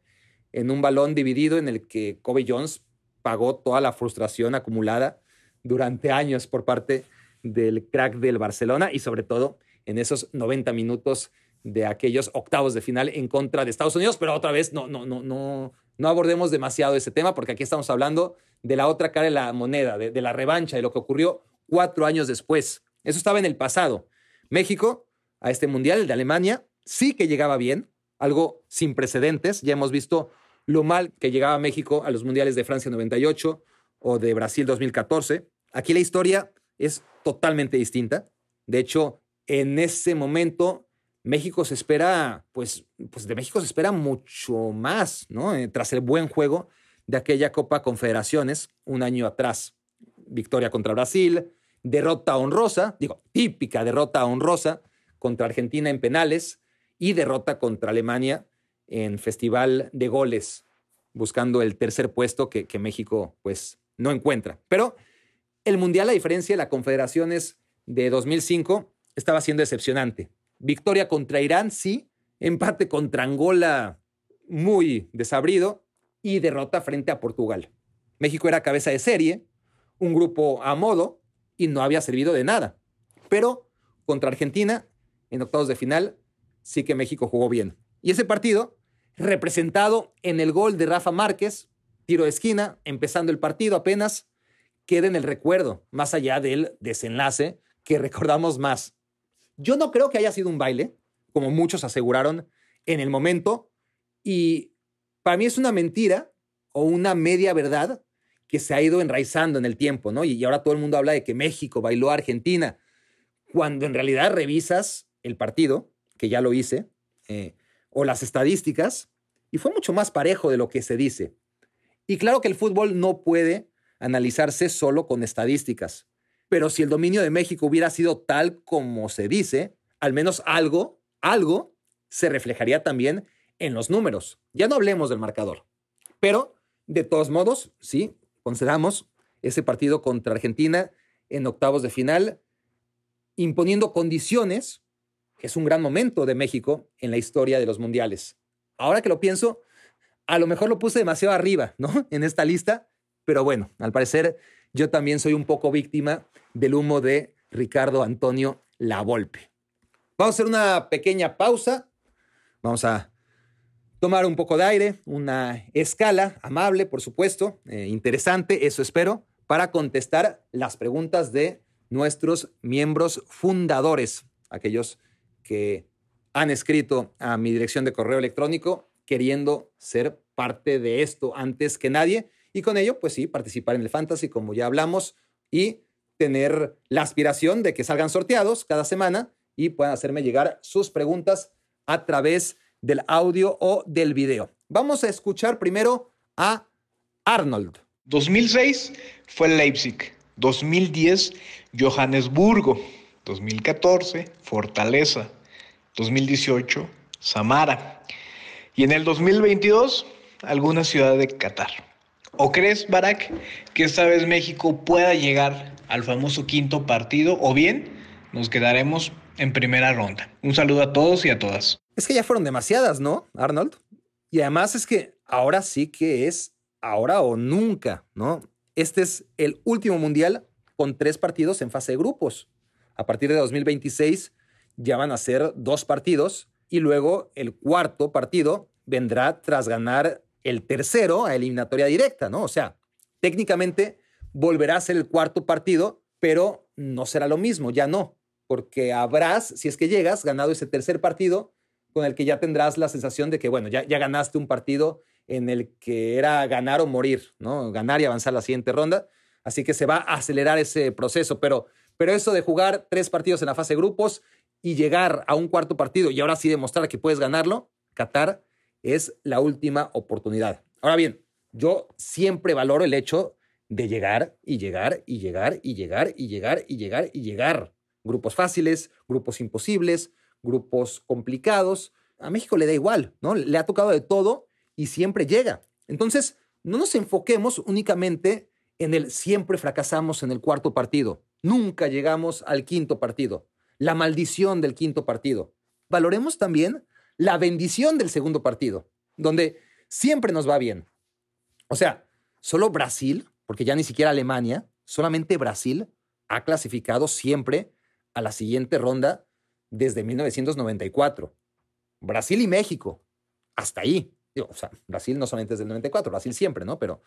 en un balón dividido en el que Kobe Jones pagó toda la frustración acumulada durante años por parte del crack del Barcelona y sobre todo en esos 90 minutos de aquellos octavos de final en contra de Estados Unidos, pero otra vez no, no, no, no, no abordemos demasiado ese tema porque aquí estamos hablando de la otra cara de la moneda, de, la revancha, de lo que ocurrió cuatro años después. Eso estaba en el pasado. México, a este mundial, de Alemania, sí que llegaba bien, algo sin precedentes. Ya hemos visto lo mal que llegaba México a los mundiales de Francia 98 o de Brasil 2014. Aquí la historia es totalmente distinta. De hecho, en ese momento México se espera, pues, pues de México se espera mucho más, ¿no? Eh, tras el buen juego de aquella Copa Confederaciones un año atrás. Victoria contra Brasil, derrota honrosa, digo, típica derrota honrosa contra Argentina en penales y derrota contra Alemania en Festival de Goles, buscando el tercer puesto que, que México pues no encuentra. Pero el Mundial, a diferencia de la Confederaciones de 2005, estaba siendo decepcionante. Victoria contra Irán, sí, empate contra Angola muy desabrido y derrota frente a Portugal. México era cabeza de serie, un grupo a modo y no había servido de nada. Pero contra Argentina, en octavos de final, sí que México jugó bien. Y ese partido, representado en el gol de Rafa Márquez, tiro de esquina, empezando el partido apenas, queda en el recuerdo, más allá del desenlace que recordamos más. Yo no creo que haya sido un baile, como muchos aseguraron en el momento, y para mí es una mentira o una media verdad que se ha ido enraizando en el tiempo, ¿no? Y ahora todo el mundo habla de que México bailó a Argentina, cuando en realidad revisas el partido, que ya lo hice, eh, o las estadísticas, y fue mucho más parejo de lo que se dice. Y claro que el fútbol no puede analizarse solo con estadísticas, pero si el dominio de México hubiera sido tal como se dice, al menos algo, algo se reflejaría también en los números. Ya no hablemos del marcador. Pero, de todos modos, sí, concedamos ese partido contra Argentina en octavos de final, imponiendo condiciones, que es un gran momento de México en la historia de los mundiales. Ahora que lo pienso, a lo mejor lo puse demasiado arriba, ¿no? En esta lista, pero bueno, al parecer yo también soy un poco víctima del humo de Ricardo Antonio Lavolpe. Vamos a hacer una pequeña pausa. Vamos a tomar un poco de aire, una escala amable, por supuesto, eh, interesante, eso espero, para contestar las preguntas de nuestros miembros fundadores, aquellos que han escrito a mi dirección de correo electrónico queriendo ser parte de esto antes que nadie y con ello, pues sí, participar en el fantasy, como ya hablamos, y tener la aspiración de que salgan sorteados cada semana y puedan hacerme llegar sus preguntas a través de del audio o del video. Vamos a escuchar primero a Arnold. 2006 fue Leipzig, 2010 Johannesburgo, 2014 Fortaleza, 2018 Samara y en el 2022 alguna ciudad de Qatar. ¿O crees, Barak, que esta vez México pueda llegar al famoso quinto partido o bien nos quedaremos en primera ronda? Un saludo a todos y a todas. Es que ya fueron demasiadas, ¿no, Arnold? Y además es que ahora sí que es ahora o nunca, ¿no? Este es el último mundial con tres partidos en fase de grupos. A partir de 2026 ya van a ser dos partidos y luego el cuarto partido vendrá tras ganar el tercero a eliminatoria directa, ¿no? O sea, técnicamente volverá a ser el cuarto partido, pero no será lo mismo, ya no, porque habrás, si es que llegas, ganado ese tercer partido con el que ya tendrás la sensación de que, bueno, ya, ganaste un partido en el que era ganar o morir, ¿no? Ganar y avanzar la siguiente ronda. Así que se va a acelerar ese proceso, pero, pero eso de jugar tres partidos en la fase de grupos y llegar a un cuarto partido y ahora sí demostrar que puedes ganarlo, Qatar es la última oportunidad. Ahora bien, yo siempre valoro el hecho de llegar y llegar y llegar y llegar y llegar y llegar y llegar. Grupos fáciles, grupos imposibles, grupos complicados. A México le da igual, ¿no? Le ha tocado de todo y siempre llega. Entonces, no nos enfoquemos únicamente en el siempre fracasamos en el cuarto partido. Nunca llegamos al quinto partido. La maldición del quinto partido. Valoremos también la bendición del segundo partido, donde siempre nos va bien. O sea, solo Brasil, porque ya ni siquiera Alemania, solamente Brasil ha clasificado siempre a la siguiente ronda desde 1994. Brasil y México, hasta ahí. o sea, Brasil no solamente desde el 94, Brasil siempre, ¿no? Pero,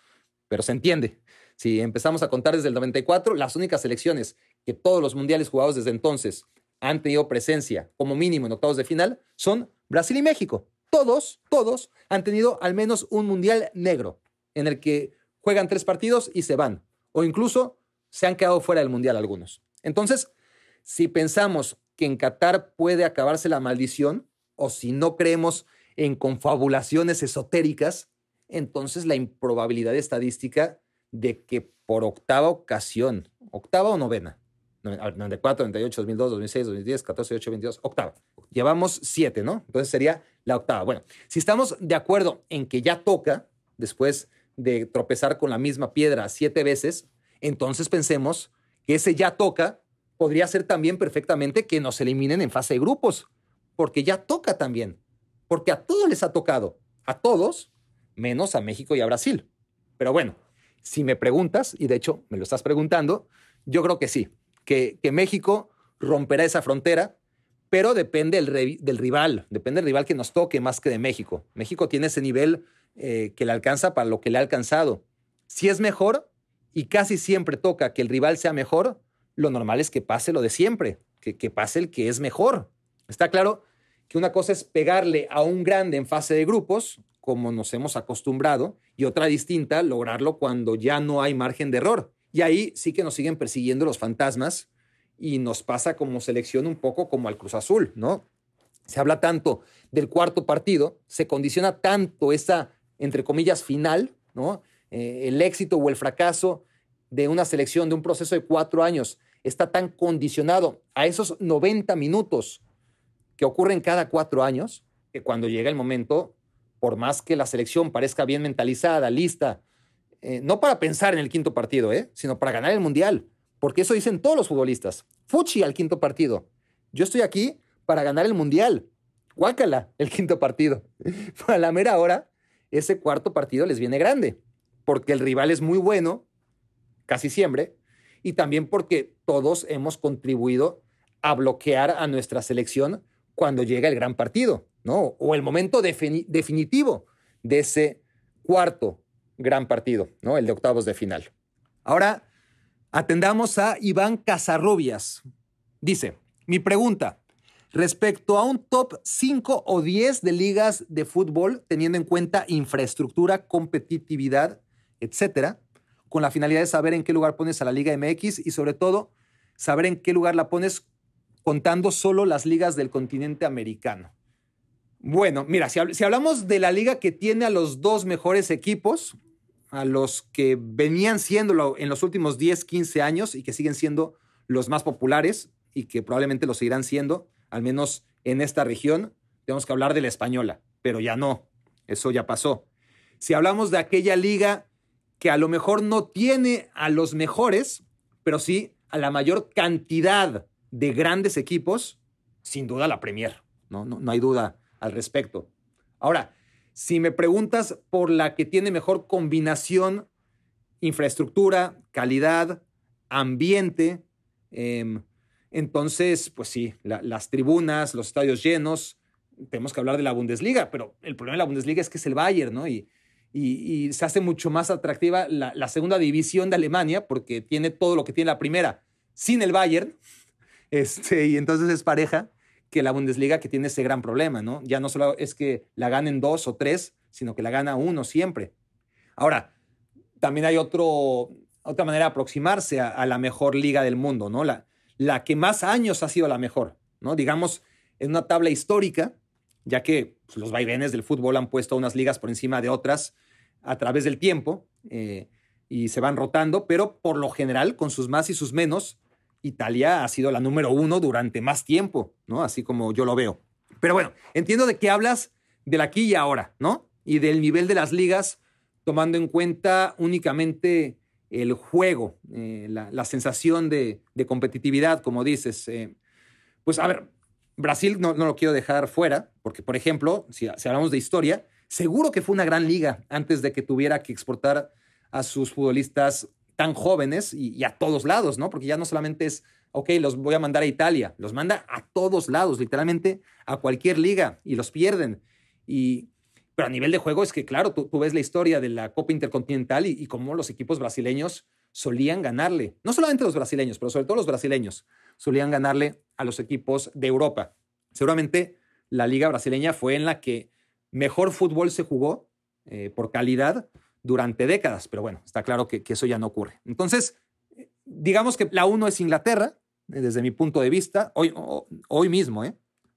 pero se entiende. Si empezamos a contar desde el 94, las únicas selecciones que todos los mundiales jugados desde entonces han tenido presencia como mínimo en octavos de final son Brasil y México. Todos, todos han tenido al menos un mundial negro en el que juegan tres partidos y se van. O incluso se han quedado fuera del mundial algunos. Entonces, si pensamos que en Qatar puede acabarse la maldición, o si no creemos en confabulaciones esotéricas, entonces la improbabilidad estadística de que por octava ocasión, octava o novena, 94, 98, 2002, 2006, 2010, 14, 8, 22, octava. Llevamos siete, ¿no? Entonces sería la octava. Bueno, si estamos de acuerdo en que ya toca, después de tropezar con la misma piedra siete veces, entonces pensemos que ese ya toca podría ser también perfectamente que nos eliminen en fase de grupos, porque ya toca también, porque a todos les ha tocado, a todos, menos a México y a Brasil. Pero bueno, si me preguntas, y de hecho me lo estás preguntando, yo creo que sí, que, que México romperá esa frontera, pero depende del, rival, depende del rival que nos toque más que de México. México tiene ese nivel eh, que le alcanza para lo que le ha alcanzado. Si es mejor, y casi siempre toca que el rival sea mejor, lo normal es que pase lo de siempre, que pase el que es mejor. Está claro que una cosa es pegarle a un grande en fase de grupos, como nos hemos acostumbrado, y otra distinta, lograrlo cuando ya no hay margen de error. Y ahí sí que nos siguen persiguiendo los fantasmas y nos pasa como selección un poco como al Cruz Azul, ¿no? Se habla tanto del cuarto partido, se condiciona tanto esa, entre comillas, final, ¿no? Eh, el éxito o el fracaso de una selección, de un proceso de cuatro años, está tan condicionado a esos 90 minutos que ocurren cada cuatro años, que cuando llega el momento, por más que la selección parezca bien mentalizada, lista, eh, no para pensar en el quinto partido, ¿eh? sino para ganar el Mundial, porque eso dicen todos los futbolistas. Fuchi al quinto partido. Yo estoy aquí para ganar el Mundial. Guácala, el quinto partido. A la mera hora, ese cuarto partido les viene grande, porque el rival es muy bueno, casi siempre, y también porque todos hemos contribuido a bloquear a nuestra selección cuando llega el gran partido, ¿no? O el momento definitivo de ese cuarto gran partido, ¿no? El de octavos de final. Ahora, atendamos a Iván Casarrubias. Dice, mi pregunta, respecto a un top 5 o 10 de ligas de fútbol, teniendo en cuenta infraestructura, competitividad, etcétera, con la finalidad de saber en qué lugar pones a la Liga MX y sobre todo saber en qué lugar la pones contando solo las ligas del continente americano. Bueno, mira, si, hablamos de la liga que tiene a los dos mejores equipos, a los que venían siendo en los últimos 10, 15 años y que siguen siendo los más populares y que probablemente lo seguirán siendo, al menos en esta región, tenemos que hablar de la española, pero ya no, eso ya pasó. Si hablamos de aquella liga que a lo mejor no tiene a los mejores, pero sí a la mayor cantidad de grandes equipos, sin duda la Premier, no, no, no hay duda al respecto. Ahora, si me preguntas por la que tiene mejor combinación, infraestructura, calidad, ambiente, em, entonces, pues sí, las tribunas, los estadios llenos, tenemos que hablar de la Bundesliga, pero el problema de la Bundesliga es que es el Bayern, ¿no? Y, y, se hace mucho más atractiva la, la, segunda división de Alemania porque tiene todo lo que tiene la primera sin el Bayern, este, y entonces es pareja que la Bundesliga que tiene ese gran problema, ¿no? Ya no solo es que la ganen dos o tres, sino que la gana uno siempre. Ahora, también hay otro, otra manera de aproximarse a, la mejor liga del mundo, ¿no? La, la que más años ha sido la mejor, ¿no? Digamos, en una tabla histórica, ya que pues, los vaivenes del fútbol han puesto unas ligas por encima de otras a través del tiempo eh, y se van rotando, pero por lo general, con sus más y sus menos, Italia ha sido la número uno durante más tiempo, ¿no? Así como yo lo veo. Pero bueno, entiendo de qué hablas del aquí y ahora, ¿no? Y del nivel de las ligas, tomando en cuenta únicamente el juego, eh, la, sensación de, competitividad, como dices. Eh. pues a ver, Brasil no, lo quiero dejar fuera, porque por ejemplo, si, si hablamos de historia, seguro que fue una gran liga antes de que tuviera que exportar a sus futbolistas tan jóvenes y, a todos lados, ¿no? Porque ya no solamente es, ok, los voy a mandar a Italia, los manda a todos lados, literalmente a cualquier liga y los pierden. Y, pero a nivel de juego es que, claro, tú, ves la historia de la Copa Intercontinental y, y, cómo los equipos brasileños solían ganarle, no solamente los brasileños, pero sobre todo los brasileños, solían ganarle a los equipos de Europa. Seguramente la liga brasileña fue en la que mejor fútbol se jugó eh, por calidad durante décadas, pero bueno, está claro que, eso ya no ocurre. Entonces, digamos que la uno es Inglaterra, desde mi punto de vista, hoy, hoy mismo, ¿eh?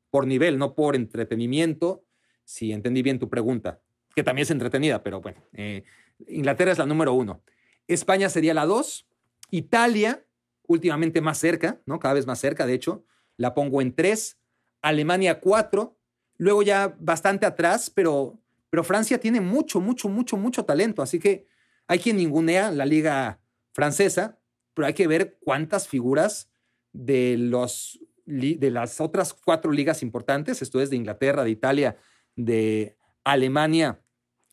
por nivel, no por entretenimiento, si entendí bien tu pregunta, que también es entretenida, pero bueno, eh, Inglaterra es la número uno. España sería la dos, Italia, últimamente más cerca, ¿no? Cada vez más cerca, de hecho, la pongo en tres, Alemania cuatro, luego ya bastante atrás, pero pero Francia tiene mucho, mucho, mucho, mucho talento. Así que hay quien ningunea la liga francesa, pero hay que ver cuántas figuras de, los, de las otras cuatro ligas importantes, esto es de Inglaterra, de Italia, de Alemania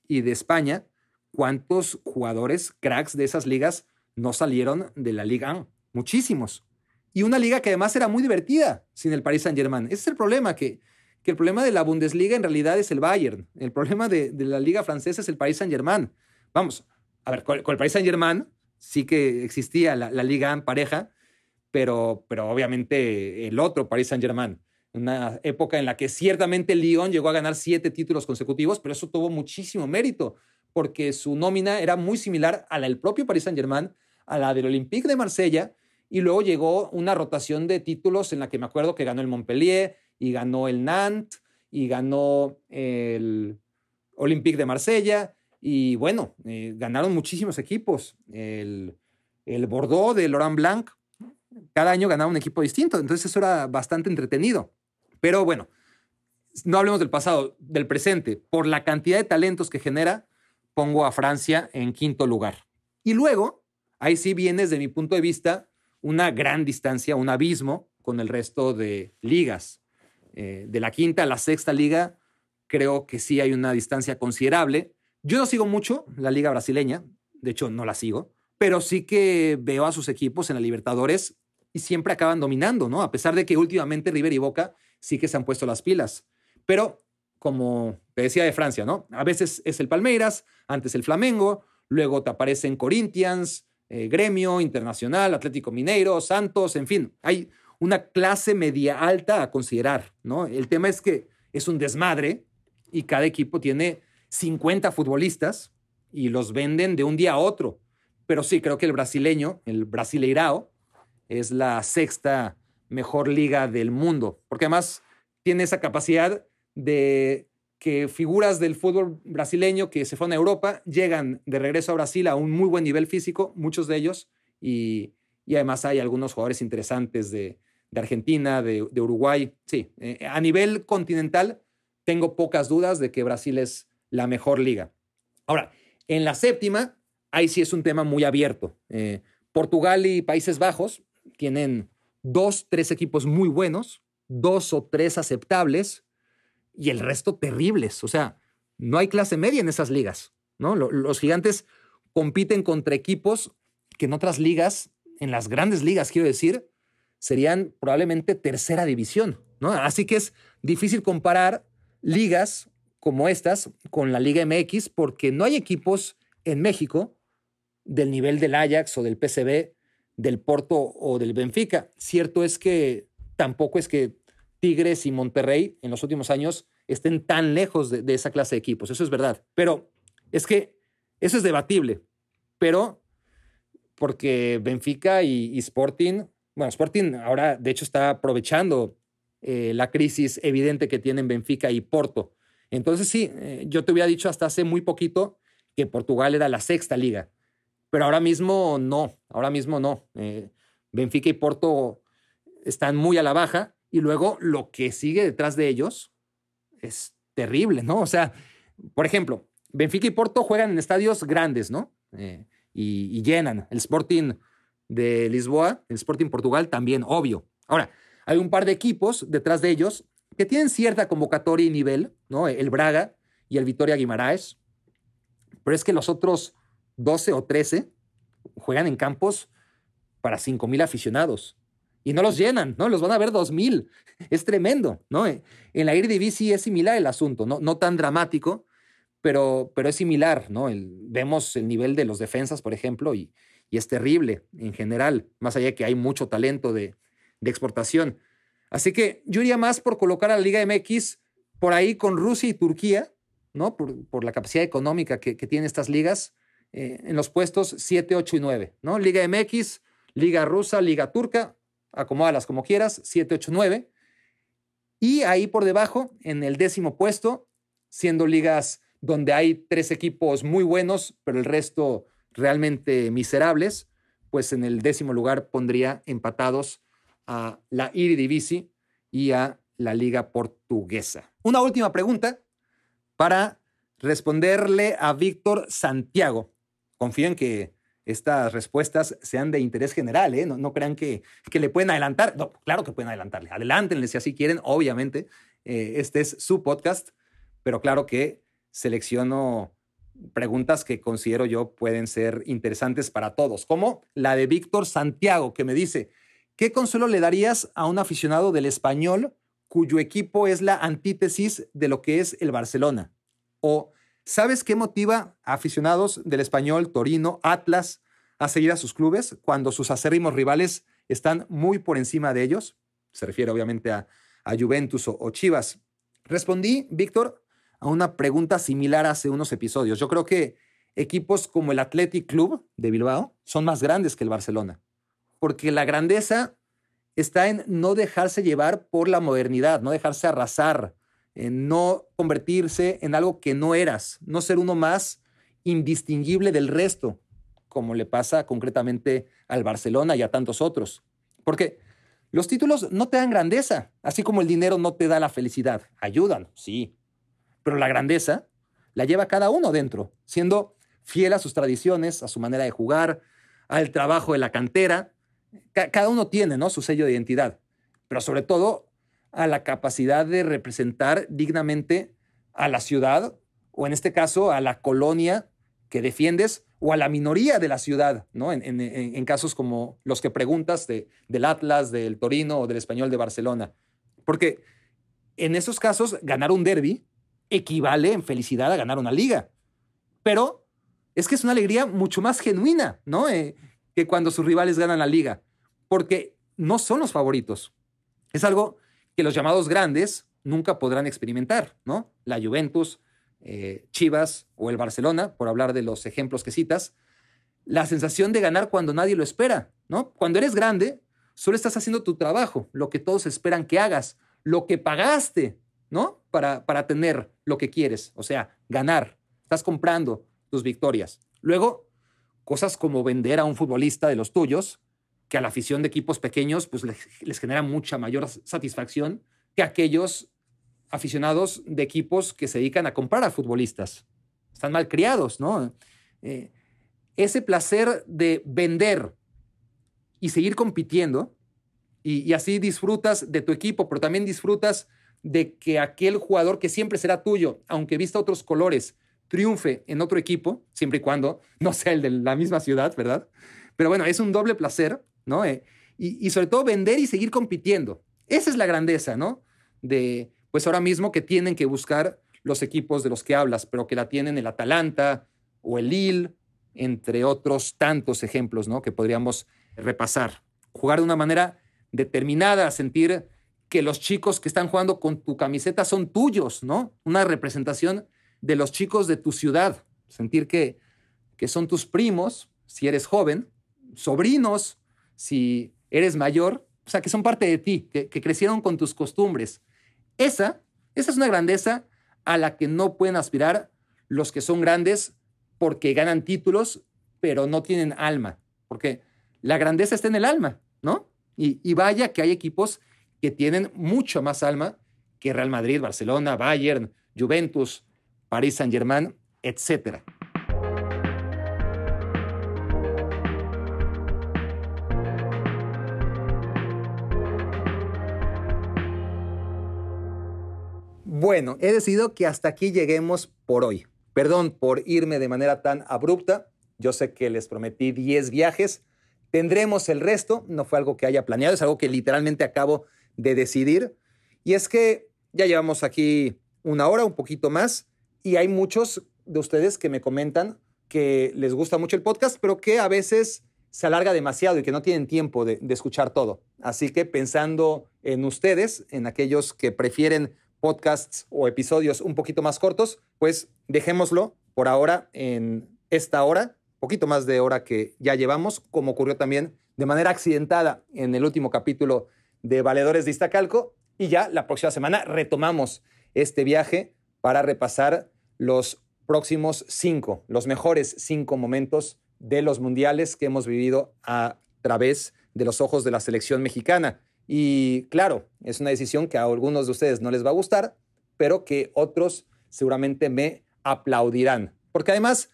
y de España, ¿cuántos jugadores cracks de esas ligas no salieron de la Liga 1? Muchísimos. Y una liga que además era muy divertida sin el Paris Saint-Germain. Ese es el problema, que, que, el problema de la Bundesliga en realidad es el Bayern. El problema de, la liga francesa es el Paris Saint-Germain. Vamos, a ver, con, el Paris Saint-Germain sí que existía la, liga en pareja, pero, pero obviamente el otro Paris Saint-Germain. Una época en la que ciertamente Lyon llegó a ganar siete títulos consecutivos, pero eso tuvo muchísimo mérito, porque su nómina era muy similar a la del propio Paris Saint-Germain, a la del Olympique de Marsella, y luego llegó una rotación de títulos en la que me acuerdo que ganó el Montpellier y ganó el Nantes y ganó el Olympique de Marsella. Y bueno, eh, ganaron muchísimos equipos. El, el Bordeaux de Laurent Blanc, cada año ganaba un equipo distinto. Entonces eso era bastante entretenido. Pero bueno, no hablemos del pasado, del presente. Por la cantidad de talentos que genera, pongo a Francia en quinto lugar. Y luego, ahí sí viene desde mi punto de vista una gran distancia, un abismo con el resto de ligas. Eh, de la quinta a la sexta liga, creo que sí hay una distancia considerable. Yo no sigo mucho la liga brasileña, de hecho no la sigo, pero sí que veo a sus equipos en la Libertadores y siempre acaban dominando, ¿no? A pesar de que últimamente River y Boca sí que se han puesto las pilas. Pero, como te decía de Francia, ¿no? A veces es el Palmeiras, antes el Flamengo, luego te aparecen Corinthians, eh, gremio, Internacional, Atlético Mineiro, Santos, en fin, hay una clase media alta a considerar, ¿no? El tema es que es un desmadre y cada equipo tiene 50 futbolistas y los venden de un día a otro. Pero sí, creo que el brasileño, el Brasileirao, es la sexta mejor liga del mundo, porque además tiene esa capacidad de que figuras del fútbol brasileño que se fueron a Europa llegan de regreso a Brasil a un muy buen nivel físico, muchos de ellos, y, además hay algunos jugadores interesantes de, Argentina, de, Uruguay. Sí, eh, a nivel continental tengo pocas dudas de que Brasil es la mejor liga. Ahora, en la séptima, ahí sí es un tema muy abierto. Eh, Portugal y Países Bajos tienen dos, tres equipos muy buenos, dos o tres aceptables, y el resto terribles. O sea, no hay clase media en esas ligas. ¿no? Los gigantes compiten contra equipos que en otras ligas, en las grandes ligas, quiero decir, serían probablemente tercera división. ¿no? Así que es difícil comparar ligas como estas con la Liga MX porque no hay equipos en México del nivel del Ajax o del PCB, del Porto o del Benfica. Cierto es que tampoco es que Tigres y Monterrey en los últimos años estén tan lejos de, esa clase de equipos. Eso es verdad. Pero es que eso es debatible. Pero porque Benfica y, Sporting, bueno, Sporting ahora de hecho está aprovechando eh, la crisis evidente que tienen Benfica y Porto. Entonces sí, eh, yo te había dicho hasta hace muy poquito que Portugal era la sexta liga, pero ahora mismo no, ahora mismo no. Eh, Benfica y Porto están muy a la baja y luego lo que sigue detrás de ellos es terrible, ¿no? O sea, por ejemplo, Benfica y Porto juegan en estadios grandes, ¿no? Eh, y, llenan. El Sporting de Lisboa, el Sporting Portugal también, obvio. Ahora, hay un par de equipos detrás de ellos que tienen cierta convocatoria y nivel, ¿no? El Braga y el Vitoria Guimaraes. Pero es que los otros 12 o 13 juegan en campos para 5 aficionados y no los llenan, ¿no? Los van a ver 2000. Es tremendo, ¿no? En la Eredivisie es similar el asunto, no, no tan dramático, pero, pero es similar, ¿no? vemos el nivel de los defensas, por ejemplo, y, y, es terrible en general, más allá de que hay mucho talento de, exportación. Así que yo iría más por colocar a la Liga MX por ahí con Rusia y Turquía, ¿no? Por, la capacidad económica que, que tienen estas ligas, eh, en los puestos 7, 8 y 9, ¿no? Liga MX, Liga Rusa, Liga Turca, acomódalas como quieras, 7, 8, 9. Y ahí por debajo, en el décimo puesto, siendo ligas donde hay tres equipos muy buenos, pero el resto realmente miserables, pues en el décimo lugar pondría empatados a la Eredivisie y a la Liga Portuguesa. Una última pregunta para responderle a Víctor Santiago. Confío en que estas respuestas sean de interés general, ¿eh? no, crean que, que, le pueden adelantar. No, claro que pueden adelantarle. Adelántenle si así quieren, obviamente. Eh, este es su podcast, pero claro que selecciono preguntas que considero yo pueden ser interesantes para todos, como la de Víctor Santiago, que me dice, ¿qué consuelo le darías a un aficionado del español cuyo equipo es la antítesis de lo que es el Barcelona? O, ¿sabes qué motiva a aficionados del español, Torino, Atlas, a seguir a sus clubes cuando sus acérrimos rivales están muy por encima de ellos? Se refiere obviamente a, Juventus o Chivas. Respondí, Víctor, a una pregunta similar hace unos episodios. Yo creo que equipos como el Athletic Club de Bilbao son más grandes que el Barcelona, porque la grandeza está en no dejarse llevar por la modernidad, no dejarse arrasar, en no convertirse en algo que no eras, no ser uno más indistinguible del resto, como le pasa concretamente al Barcelona y a tantos otros. Porque los títulos no te dan grandeza, así como el dinero no te da la felicidad. Ayudan, sí, pero la grandeza la lleva cada uno dentro, siendo fiel a sus tradiciones, a su manera de jugar, al trabajo de la cantera. cada uno tiene ¿no? su sello de identidad, pero sobre todo a la capacidad de representar dignamente a la ciudad, o en este caso a la colonia que defiendes, o a la minoría de la ciudad, ¿no? en, casos como los que preguntas de, del Atlas, del Torino o del Español de Barcelona. Porque en esos casos, ganar un derby equivale en felicidad a ganar una liga. Pero es que es una alegría mucho más genuina, ¿no? Eh, que cuando sus rivales ganan la liga, porque no son los favoritos. Es algo que los llamados grandes nunca podrán experimentar, ¿no? La Juventus, eh, Chivas o el Barcelona, por hablar de los ejemplos que citas, la sensación de ganar cuando nadie lo espera, ¿no? Cuando eres grande, solo estás haciendo tu trabajo, lo que todos esperan que hagas, lo que pagaste, ¿no? Para, para tener lo que quieres, o sea, ganar. Estás comprando tus victorias. Luego, cosas como vender a un futbolista de los tuyos, que a la afición de equipos pequeños pues les, genera mucha mayor satisfacción que aquellos aficionados de equipos que se dedican a comprar a futbolistas. Están mal criados, ¿no? Eh, ese placer de vender y seguir compitiendo y, y, así disfrutas de tu equipo, pero también disfrutas de que aquel jugador que siempre será tuyo, aunque vista otros colores, triunfe en otro equipo, siempre y cuando no sea el de la misma ciudad, ¿verdad? Pero bueno, es un doble placer, ¿no? Eh, y, sobre todo vender y seguir compitiendo. Esa es la grandeza, ¿no? De, pues ahora mismo que tienen que buscar los equipos de los que hablas, pero que la tienen el Atalanta o el Lille, entre otros tantos ejemplos, ¿no? Que podríamos repasar. Jugar de una manera determinada, sentir que los chicos que están jugando con tu camiseta son tuyos, ¿no? Una representación de los chicos de tu ciudad. Sentir que, que son tus primos, si eres joven, sobrinos, si eres mayor, o sea, que son parte de ti, que, crecieron con tus costumbres. Esa, esa es una grandeza a la que no pueden aspirar los que son grandes porque ganan títulos, pero no tienen alma, porque la grandeza está en el alma, ¿no? Y vaya que hay equipos que tienen mucho más alma que Real Madrid, Barcelona, Bayern, Juventus, París Saint-Germain, etc. Bueno, he decidido que hasta aquí lleguemos por hoy. Perdón por irme de manera tan abrupta. Yo sé que les prometí 10 viajes. Tendremos el resto. No fue algo que haya planeado, es algo que literalmente acabo de decidir. Y es que ya llevamos aquí una hora, un poquito más, y hay muchos de ustedes que me comentan que les gusta mucho el podcast, pero que a veces se alarga demasiado y que no tienen tiempo de, escuchar todo. Así que pensando en ustedes, en aquellos que prefieren podcasts o episodios un poquito más cortos, pues dejémoslo por ahora en esta hora, poquito más de hora que ya llevamos, como ocurrió también de manera accidentada en el último capítulo de Valedores de Iztacalco y ya la próxima semana retomamos este viaje para repasar los próximos cinco, los mejores cinco momentos de los mundiales que hemos vivido a través de los ojos de la selección mexicana. Y claro, es una decisión que a algunos de ustedes no les va a gustar, pero que otros seguramente me aplaudirán, porque además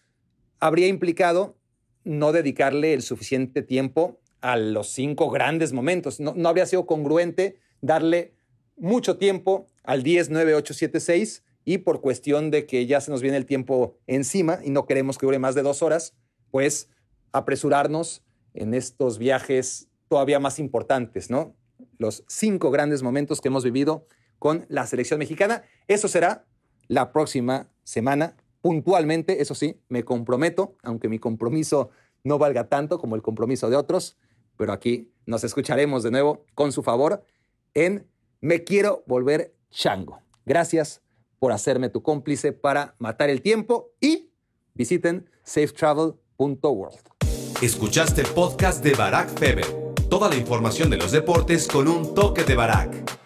habría implicado no dedicarle el suficiente tiempo a los cinco grandes momentos. No, habría sido congruente darle mucho tiempo al 10, 9, 8, 7, 6 y por cuestión de que ya se nos viene el tiempo encima y no queremos que dure más de dos horas, pues apresurarnos en estos viajes todavía más importantes, ¿no? Los cinco grandes momentos que hemos vivido con la selección mexicana. Eso será la próxima semana, puntualmente, eso sí, me comprometo, aunque mi compromiso no valga tanto como el compromiso de otros, pero aquí nos escucharemos de nuevo con su favor en Me quiero volver chango. Gracias por hacerme tu cómplice para matar el tiempo y visiten safetravel.world. Escuchaste el podcast de Barack Feber. Toda la información de los deportes con un toque de Barack.